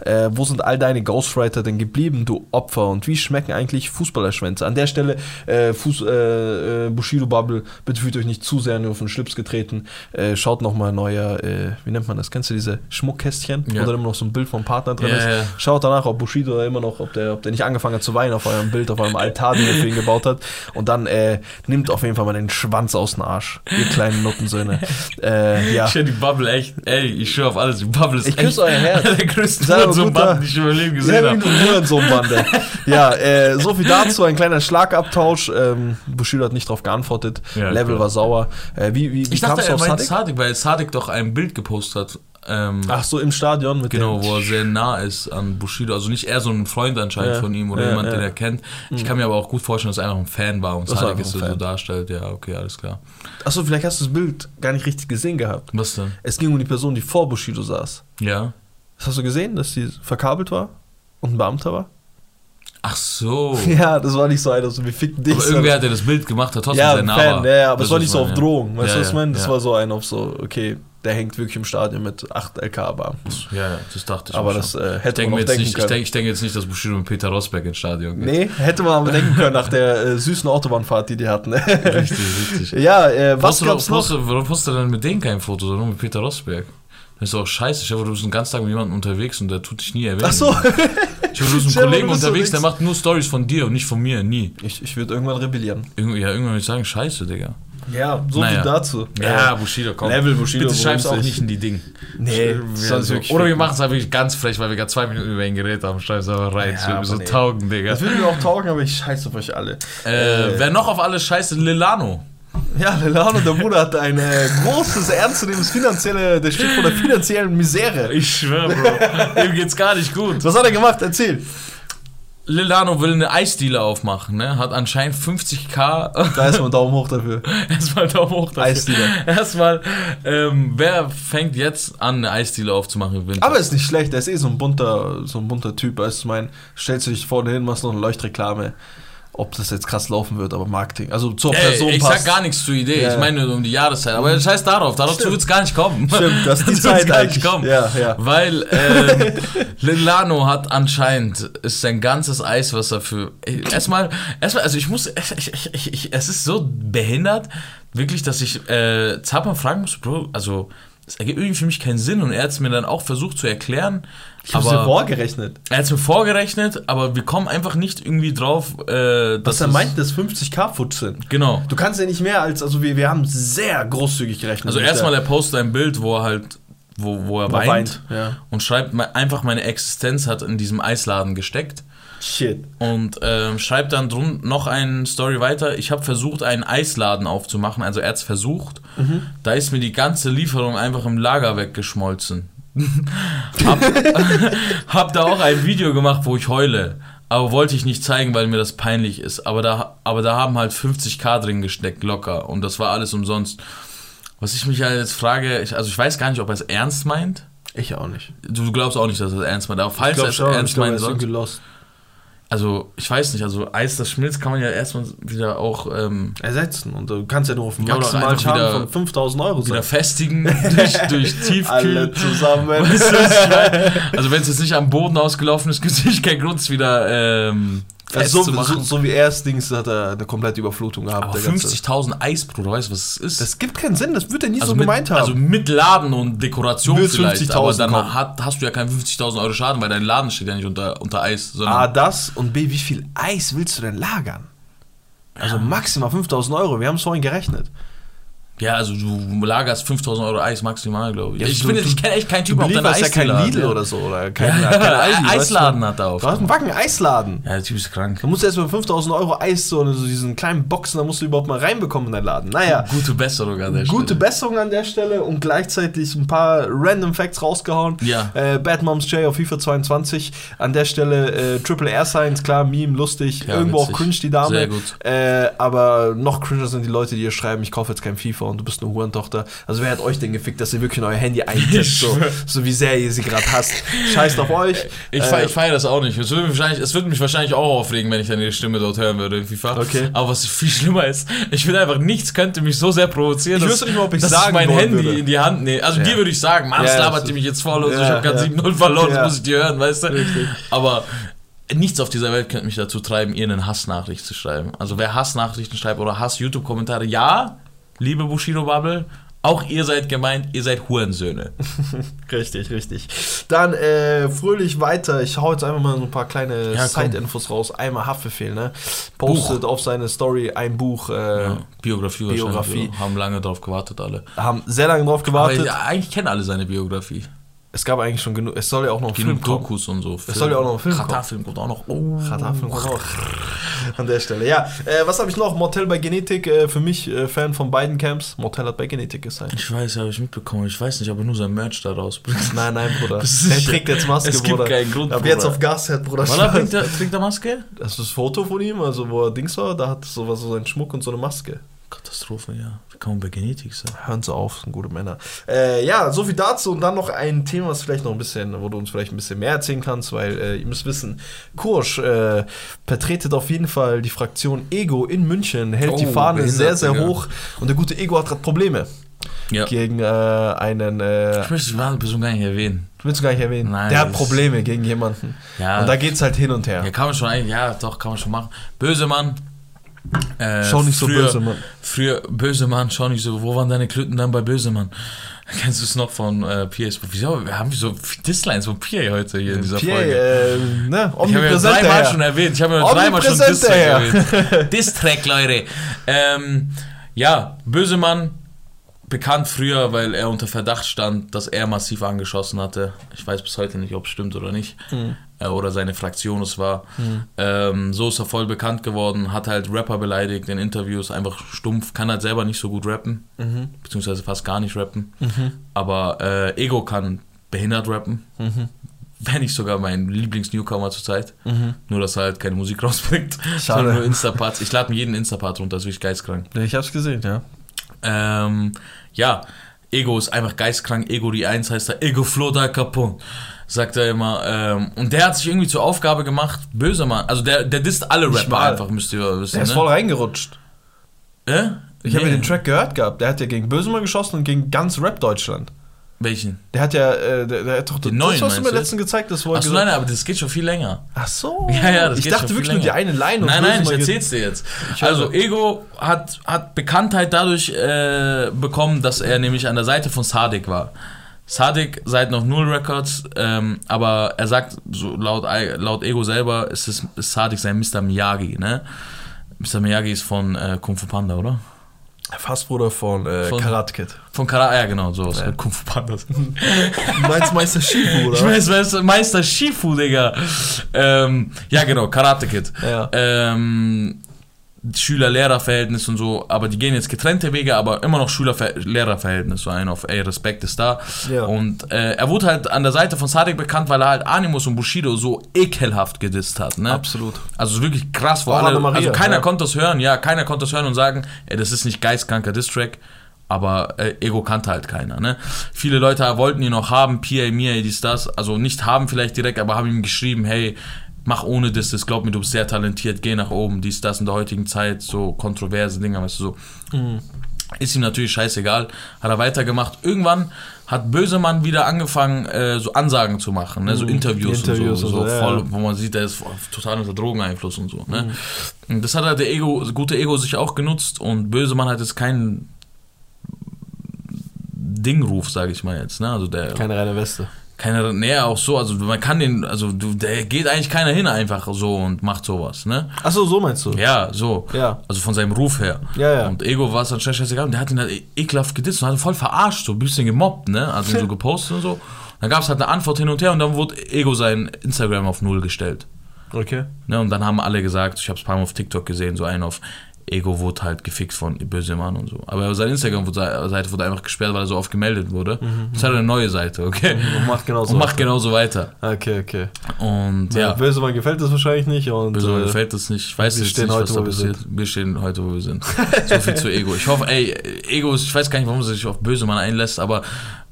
Äh, wo sind all deine Ghostwriter denn geblieben, du Opfer? Und wie schmecken eigentlich Fußballerschwänze? An der Stelle, äh, Fuß, äh, äh, Bushido Bubble, bitte fühlt euch nicht zu sehr nur auf den Schlips getreten. Schaut nochmal neue der, äh, wie nennt man das? Kennst du diese Schmuckkästchen? Ja. Wo dann immer noch so ein Bild vom Partner drin Ja, ist. ja. Schaut danach, ob Bushido da immer noch, ob der, ob der nicht angefangen hat zu weinen auf eurem Bild, auf eurem Altar, den ihr für ihn gebaut hat. Und dann äh, nimmt auf jeden Fall mal den Schwanz aus dem Arsch, ihr kleinen Nuttensöhne. äh, ja. Ich die Bubble echt, ey, ich schwöre auf alles, die Bubble ist Ich echt küsse euer Herz. der Hurensohn-Banden, guter- die ich in meinem Leben gesehen habe. wie so ein Bande. Ja, äh, so viel dazu, ein kleiner Schlagabtausch. Ähm, Bushido hat nicht darauf geantwortet. Level klar. war sauer. Äh, wie wie, wie Ich dachte, er meint? Sadik, weil Sadik doch ein Bild gepostet hat. Ähm, Ach so, im Stadion mit Genau, wo er sehr nah ist an Bushido. Also nicht er so ein Freund anscheinend Ja, von ihm oder ja, jemand, ja. den er kennt. Ich kann mir aber auch gut vorstellen, dass er einfach ein Fan war und Sadik es so darstellt. Ja, okay, alles klar. Achso, vielleicht hast du das Bild gar nicht richtig gesehen gehabt. Was denn? Es ging um die Person, die vor Bushido saß. Ja. Das hast du gesehen, dass die verkabelt war und ein Beamter war? Ach so. Ja, das war nicht so einer, so wir ficken dich. Aber irgendwer hat ja das Bild gemacht, der trotzdem ja, sehr ein nah Fan, war. ja, ja, aber Das es war nicht so auf. Drohung. Weißt du, was ich meine? Das war so ein auf so, okay, der hängt wirklich im Stadion mit 8 LK-Beamten. Ja, ja, das dachte ich Aber das schon. äh, ich hätte denke man auch denken nicht, ich können. denke, ich denke jetzt nicht, dass Bushido mit Peter Rosberg ins Stadion geht. Nee, hätte man aber denken können nach der äh, süßen Autobahnfahrt, die die hatten. Richtig, richtig. ja, äh, was gab's du, noch? postet, warum postet er dann mit denen kein Foto, sondern nur mit Peter Rosberg? Das ist doch scheiße. Vor, du bist den ganzen Tag mit jemandem unterwegs und der tut dich nie erwähnen. Ach so. Vor, du bist mit einem Kollegen du unterwegs, der macht nur Stories von dir und nicht von mir, nie. Ich, ich würde irgendwann rebellieren. Irgend, ja, irgendwann würde ich sagen, scheiße, Digga. Ja, so Naja. viel dazu. Ja, Bushido, komm. Level Bushido, Bitte schreib's auch nicht in die Ding. Nee, sonst so, wirklich oder wir machen es einfach ganz frech, weil wir gerade zwei Minuten über ihn geredet haben. Schreib's aber rein. Das Ja, wird mir so taugen, Digga. Das würde mir auch taugen, aber ich scheiße auf euch alle. Äh, wer noch auf alles scheiße? Lilano. Ja, Lelano, der Bruder, hat ein äh, großes, ernstzunehmendes finanzielle, der steht vor der finanziellen Misere. Ich schwöre, Bro. Dem geht's gar nicht gut. Was hat er gemacht? Erzähl. Lilano will eine Eisdiele aufmachen, ne? Hat anscheinend 50k. Da ist mal Daumen hoch dafür. Erstmal Daumen hoch dafür. Eisdiele. Erstmal, ähm, wer fängt jetzt an, eine Eisdiele aufzumachen im Winter? Aber ist nicht schlecht, der ist eh so ein bunter, so ein bunter Typ. Weißt du, mein, stellst du dich vorne hin, machst noch eine Leuchtreklame. Ob das jetzt krass laufen wird, aber Marketing. Also zur Ey, Person ich passt. sag gar nichts zur Idee. Ja. Ich meine nur um die Jahreszeit. Aber scheiß darauf. Darauf wird es gar nicht kommen. Stimmt, das ist die Zeit gar nicht kommen. Ja, ja. Weil ähm, Lilano hat anscheinend ist sein ganzes Eiswasser für. Erstmal, erstmal, also ich muss, ich, ich, ich, ich, es ist so behindert, wirklich, dass ich äh, Zappern fragen muss, Bro, also es ergibt irgendwie für mich keinen Sinn und er hat es mir dann auch versucht zu erklären. Ich hab's dir aber vorgerechnet. er hat es mir vorgerechnet, aber wir kommen einfach nicht irgendwie drauf, äh, dass Was er es- meint, dass 50k Futsch sind. Genau. Du kannst ja nicht mehr als, also wir, wir haben sehr großzügig gerechnet. Also erstmal, er postet ein Bild, wo er halt, wo, wo er wo er weint, Ja. und schreibt einfach, meine Existenz hat in diesem Eisladen gesteckt. Shit. Und ähm, schreibt dann drum noch eine Story weiter. Ich habe versucht, einen Eisladen aufzumachen, also er hat's versucht. Mhm. Da ist mir die ganze Lieferung einfach im Lager weggeschmolzen. Hab, hab da auch ein Video gemacht, wo ich heule. Aber wollte ich nicht zeigen, weil mir das peinlich ist. Aber da, aber da haben halt 50k drin gesteckt, locker. Und das war alles umsonst. Was ich mich jetzt frage, ich, also ich weiß gar nicht, ob er es ernst meint. Ich auch nicht. Du glaubst auch nicht, dass er es ernst meint. Aber falls er es ernst er meint, sonst. Also, ich weiß nicht, also Eis, das schmilzt, kann man ja erstmal wieder auch ähm, Ersetzen. Und du kannst ja nur auf einfach Schaden wieder- von 5000 Euro wieder sein. festigen durch, durch Tiefkühl. Alle zusammen. Weißt du? Also, wenn es jetzt nicht am Boden ausgelaufen ist, gibt es nicht keinen Grund, es wieder ähm, Also so, so, so wie er es Dings hat er eine komplette Überflutung gehabt. Aber der ganze- 50.000 Eis, Bruder, weißt du, was es ist? Das gibt keinen Sinn, das wird er nie also so mit, gemeint haben. Also mit Laden und Dekoration Wird's vielleicht, 50.000 aber dann hat, hast du ja keinen 50.000 Euro Schaden, weil dein Laden steht ja nicht unter, unter Eis, A, das und B, wie viel Eis willst du denn lagern? Also maximal 5000 Euro, wir haben es vorhin gerechnet. Ja, also du lagerst 5.000 Euro Eis maximal, glaube ich. Ja, ich du- finde, du- ich kenne echt keinen Du Typen auf deiner belieferst ja kein. Lidl oder so oder kein, Ja, kein Aldi, du? Eisladen hat er auf. Du hast einen Wacken Eisladen. Ja, der Typ ist krank. Da musst du erst mal 5000 Euro Eis, so, so diesen kleinen Boxen, da musst du überhaupt mal reinbekommen in deinen Laden. Naja, Gute Besserung an der gute Stelle. Besserung an der Stelle und gleichzeitig ein paar Random Facts rausgehauen. Ja. Äh, Bad Moms J auf FIFA 22. An der Stelle äh, Triple R Signs, klar, Meme, lustig. Ja, Irgendwo witzig. auch cringe die Dame. Sehr gut. Äh, aber noch cringer sind die Leute, die ihr schreiben, ich kaufe jetzt kein FIFA und du bist eine Hurentochter. Also wer hat euch denn gefickt, dass ihr wirklich in euer Handy eintippt, Ich so, so wie sehr ihr sie gerade hasst. Scheißt auf euch. Ich, Äh, ich feiere das auch nicht. Es würde, mich wahrscheinlich, es würde mich wahrscheinlich auch aufregen, wenn ich dann ihre Stimme dort hören würde in FIFA. Okay. Aber was viel schlimmer ist, ich finde einfach, nichts könnte mich so sehr provozieren, Ich dass, wüsste nicht mal, ob ich dass sagen mein Handy würde. in die Hand nehme. Also Ja. dir würde ich sagen, Mann, Ja, labert die mich jetzt voll und so, Ja, ich habe gerade ja. 7-0 verloren, das muss ich dir hören, weißt du? Richtig. Aber nichts auf dieser Welt könnte mich dazu treiben, ihr eine Hassnachricht zu schreiben. Also wer Hassnachrichten schreibt oder Hass-YouTube-Kommentare, ja, liebe Bushido Bubble, Auch ihr seid gemeint, ihr seid Hurensöhne. richtig, richtig. Dann äh, fröhlich weiter. Ich hau jetzt einfach mal so ein paar kleine Ja. Side-Infos raus. Einmal Haftbefehl, ne? Postet auf seine Story ein Buch. Äh, Ja, Biografie, Biografie. Haben lange drauf gewartet alle. Haben sehr lange drauf Aber gewartet. ja, eigentlich kennen alle seine Biografie. Es gab eigentlich schon genug. Es soll ja auch noch ein Film. Dokus und so. Es soll ja auch noch ein Film. Katar-Film kommt auch noch. Oh. Radar-Film kommt auch. An der Stelle. Ja, äh, was habe ich noch? Mortel bei Genetik. Äh, für mich äh, Fan von beiden Camps. Mortel hat bei Genetik gesigned. Ich weiß, habe ich mitbekommen. Ich weiß nicht, ob er nur sein Merch da rausbringt. Nein, nein, Bruder. Sicher? trägt jetzt Maske, Es gibt Bruder. keinen Grund, Ab jetzt auf Gashead, Bruder. Spaß. trägt er, er Maske? Das ist das Foto von ihm, also wo er Dings war, da hat so was so sein Schmuck und so eine Maske. Katastrophe, ja. Wie kann man bei Genetik sein? Hören Sie auf, sind gute Männer. Äh, ja, so viel dazu und dann noch ein Thema, was vielleicht noch ein bisschen, wo du uns vielleicht ein bisschen mehr erzählen kannst, weil äh, ihr müsst wissen, Kursch äh, vertretet auf jeden Fall die Fraktion Ego in München, hält Oh, die Fahne sehr, sehr hoch und der gute Ego hat gerade Probleme Ja. gegen äh, einen, äh, Ich möchte die wahre Person gar nicht erwähnen. willst du gar nicht erwähnen, Nein, der hat Probleme gegen jemanden. Ja. Und da geht's halt hin und her. Ja, kann man schon eigentlich, ja, doch, kann man schon machen. Böse Mann. Äh, Schau nicht so früher, böse, Mann. Früher, böse Mann, schau nicht so. Wo waren deine Klüten dann bei Böse Mann? Kennst du es noch von äh, Pierre's Wieso wir haben so Dislines von Pierre heute hier in dieser Pierre, Folge? äh, ne, Ich habe ja dreimal schon erwähnt. Ich habe ja dreimal schon Distrack erwähnt. Distrack, Leute. Ähm, ja, Bösemann, bekannt früher, weil er unter Verdacht stand, dass er massiv angeschossen hatte. Ich weiß bis heute nicht, ob es stimmt oder nicht. Äh, oder seine Fraktion es war. Ähm, so ist er voll bekannt geworden, hat halt Rapper beleidigt in Interviews, einfach stumpf, kann halt selber nicht so gut rappen, beziehungsweise fast gar nicht rappen. Aber äh, Ego kann behindert rappen. Wenn nicht sogar mein Lieblings-Newcomer zurzeit. Nur, dass er halt keine Musik rausbringt. Schade. Sondern nur Instaparts. Ich lade mir jeden Instapart runter, das ist wirklich geistkrank. Ich hab's gesehen, ja. Ähm, ja, Ego ist einfach geistkrank. Ego die Eins heißt er. Ego Floda Capone. Sagt er immer. Ähm, und der hat sich irgendwie zur Aufgabe gemacht, böse Mann. Also der, der disst alle Rapper mal. einfach, müsst ihr wissen. Der ist ne? voll reingerutscht. Äh? Ich habe Nee. ja den Track gehört gehabt. Der hat ja gegen Bösemann geschossen und gegen ganz Rap Deutschland. Welchen? Der hat ja, äh, der, der hat doch Den das, neuen, was du mir letztens gezeigt hast, wo er Achso, gesagt- nein, aber das geht schon viel länger. Ach so. Ja, ja, das ich geht dachte schon wirklich viel nur die eine Line. und Nein, nein, ich erzähl's dir jetzt. Ich. Also, Ego hat, hat Bekanntheit dadurch äh, bekommen, dass er nämlich an der Seite von Sadik war. Sadik seit noch Null Records, ähm, aber er sagt, so laut, laut Ego selber, ist, es, ist Sadik sein Mr. Miyagi, ne? Mr. Miyagi ist von äh, Kung Fu Panda, oder? Fastbruder von, äh, Von- Karate Kid. Von Kara, ja genau, sowas. Ja. Kung Fu Pandas. Du meinst Meister Shifu, oder? Ich weiß, Meister, Meister Shifu, Digga. Ähm, ja, genau, Karate Kid. Ja. Ähm, Schüler-Lehrer-Verhältnis und so, aber die gehen jetzt getrennte Wege, aber immer noch Schüler-Lehrer-Verhältnis, so ein auf, ey, Respekt ist da. Ja. Und äh, er wurde halt an der Seite von Sadik bekannt, weil er halt Animus und Bushido so ekelhaft gedisst hat, ne? Absolut. Also es ist wirklich krass, wo Auch alle, Anna Maria, also keiner ja. konnte das hören, ja, keiner konnte das hören und sagen, ey, das ist nicht geistkranker Distrack, aber äh, Ego kannte halt keiner, ne? Viele Leute wollten ihn noch haben, PA, Mia, dies, das, also nicht haben vielleicht direkt, aber haben ihm geschrieben, hey, mach ohne das, das glaub mir, du bist sehr talentiert, geh nach oben, dies, das in der heutigen Zeit, so kontroverse Dinge, weißt du, so. Mhm. Ist ihm natürlich scheißegal, hat er weitergemacht. Irgendwann hat Bösemann wieder angefangen, äh, so Ansagen zu machen, ne? so Interviews, Mhm. Interviews und so, und so so, voll, ja. wo man sieht, der ist total unter Drogeneinfluss und so. Ne? Mhm. Und das hat halt der Ego, das gute Ego sich auch genutzt und Bösemann hat jetzt keinen Dingruf, sage ich mal jetzt. Ne? Also der Keine reine Weste. Keiner, nee, auch so, also man kann den, also du, der geht eigentlich keiner hin einfach so und macht sowas, ne? Achso, so meinst du? Ja, so. Ja. Also von seinem Ruf her. Ja, ja. Und Ego war es dann schnell scheißegal und der hat ihn halt ekelhaft gedisst und hat ihn voll verarscht, so ein bisschen gemobbt, ne? Also ihn so gepostet und so. Dann gab es halt eine Antwort hin und her und dann wurde Ego sein Instagram auf Null gestellt. Okay. Ne? Und dann haben alle gesagt, ich habe es paar Mal auf TikTok gesehen, so einen auf Ego wurde halt gefixt von böse Mann und so. Aber seine Instagram-Seite wurde einfach gesperrt, weil er so oft gemeldet wurde. Jetzt hat er eine neue Seite, okay? Und macht genauso. Und macht genauso weiter. Okay, okay. Und Ja. ja, Bösemann gefällt das wahrscheinlich nicht. Und, Böse Mann äh, gefällt das nicht. Ich weiß wir jetzt stehen nicht, heute, was da wo wir passiert. Wir stehen heute, wo wir sind. So viel zu Ego. Ich hoffe, ey, Ego ist, ich weiß gar nicht, warum er sich auf Bösemann einlässt, aber,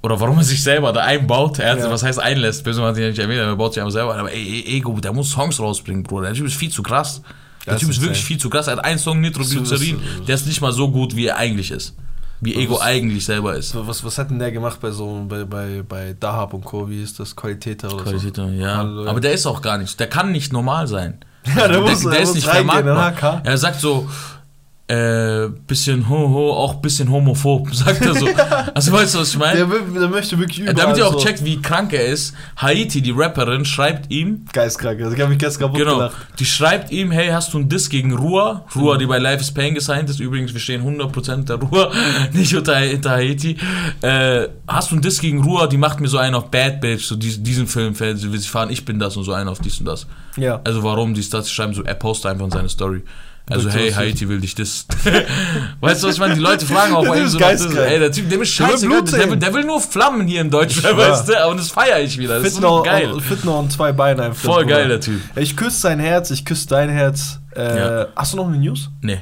oder warum er sich selber da einbaut. Er hat, Ja. was heißt einlässt? Bösemann hat sich ja nicht erwähnt, er baut sich einfach selber ein. Aber ey, Ego, der muss Songs rausbringen, Bruder. Der Typ ist viel zu krass. Der Das Typ ist ist wirklich viel zu krass. Er hat einen Song, Nitroglycerin, ist- der ist nicht mal so gut, wie er eigentlich ist. Wie Ego Was- eigentlich selber ist. Was, was hat denn der gemacht bei so bei, bei, bei Dahab und Co? Wie ist das? Qualität oder Qualität, so? ja. Halleluja. Aber der ist auch gar nicht. Der kann nicht normal sein. Ja, der der, muss- der, der ist muss nicht reingehen, vermarktbar. Er sagt so, äh, bisschen ho, ho, auch bisschen homophob, sagt er so. Also weißt du, was ich meine? Der, der möchte wirklich überall Damit ihr auch so checkt, wie krank er ist, Haiti, die Rapperin, schreibt ihm, Geistkrank. Also ich habe mich gestern kaputt genau, gelacht. die schreibt ihm, hey, hast du einen Diss gegen Ruhr? Ruhr, die bei Life is Pain gesigned ist, übrigens, wir stehen 100% der Ruhr, nicht unter, hinter Haiti. Äh, hast du einen Diss gegen Ruhr? Die macht mir so einen auf Bad Bitch, so diesen, diesen Film, sie will sich fahren, ich bin das und so einen auf dies und das. Ja. Also warum dies, das, sie schreiben so, er postet einfach in seine Story. Also, hey, ist. Haiti will dich das. weißt du, was ich meine? Die Leute fragen auch bei ihm ist so, das. ey, der Typ, der ist Der will scheiße, Blut der, will, der will nur Flammen hier in Deutschland, weißt du? Und das feiere ich wieder. Das ist Fit so noch, geil. fit noch an zwei Beinen einfach. Voll geil, der Typ. Ich küsse sein Herz, ich küsse dein Herz. Äh, Ja. Hast du noch eine News? Nee.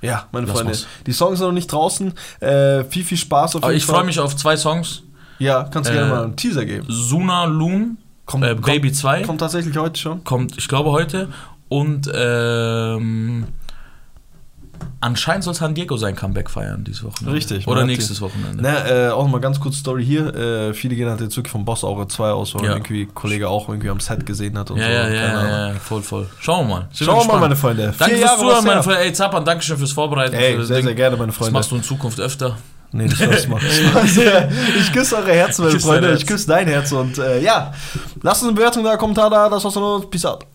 Ja, meine Lass Freunde. mal's. Die Songs sind noch nicht draußen. Äh, viel, viel Spaß auf Aber jeden ich Fall. freue mich auf zwei Songs. Ja, kannst du Äh, gerne mal einen Teaser geben. Suna Loon, Kommt, äh, kommt, Baby 2, kommt tatsächlich heute schon. kommt, ich glaube, heute. Und ähm, anscheinend soll San Diego sein Comeback feiern dieses Wochenende. Richtig, Oder nächstes Wochenende. Ne, äh, auch nochmal ganz kurz Story hier. Äh, viele gehen halt jetzt wirklich vom Boss Aura 2 aus, weil Ja. irgendwie ein Kollege auch irgendwie am Set gesehen hat und Ja, so. ja, ja, ja, voll, voll. Schauen wir mal. Sind Schauen wir mal, meine Freunde. Danke Vier fürs Zuhören, meine. Freunde. Ey, Zappern, danke schön fürs Vorbereiten. Ey, für sehr, Ding. sehr gerne, meine Das Freunde. machst du in Zukunft öfter. Nee, das war's mal. Ich küsse eure Herzen, meine Freunde. Ich küsse dein Herz. Und äh, ja, lasst uns eine Bewertung da, Kommentar da. Das war's von uns. Peace out.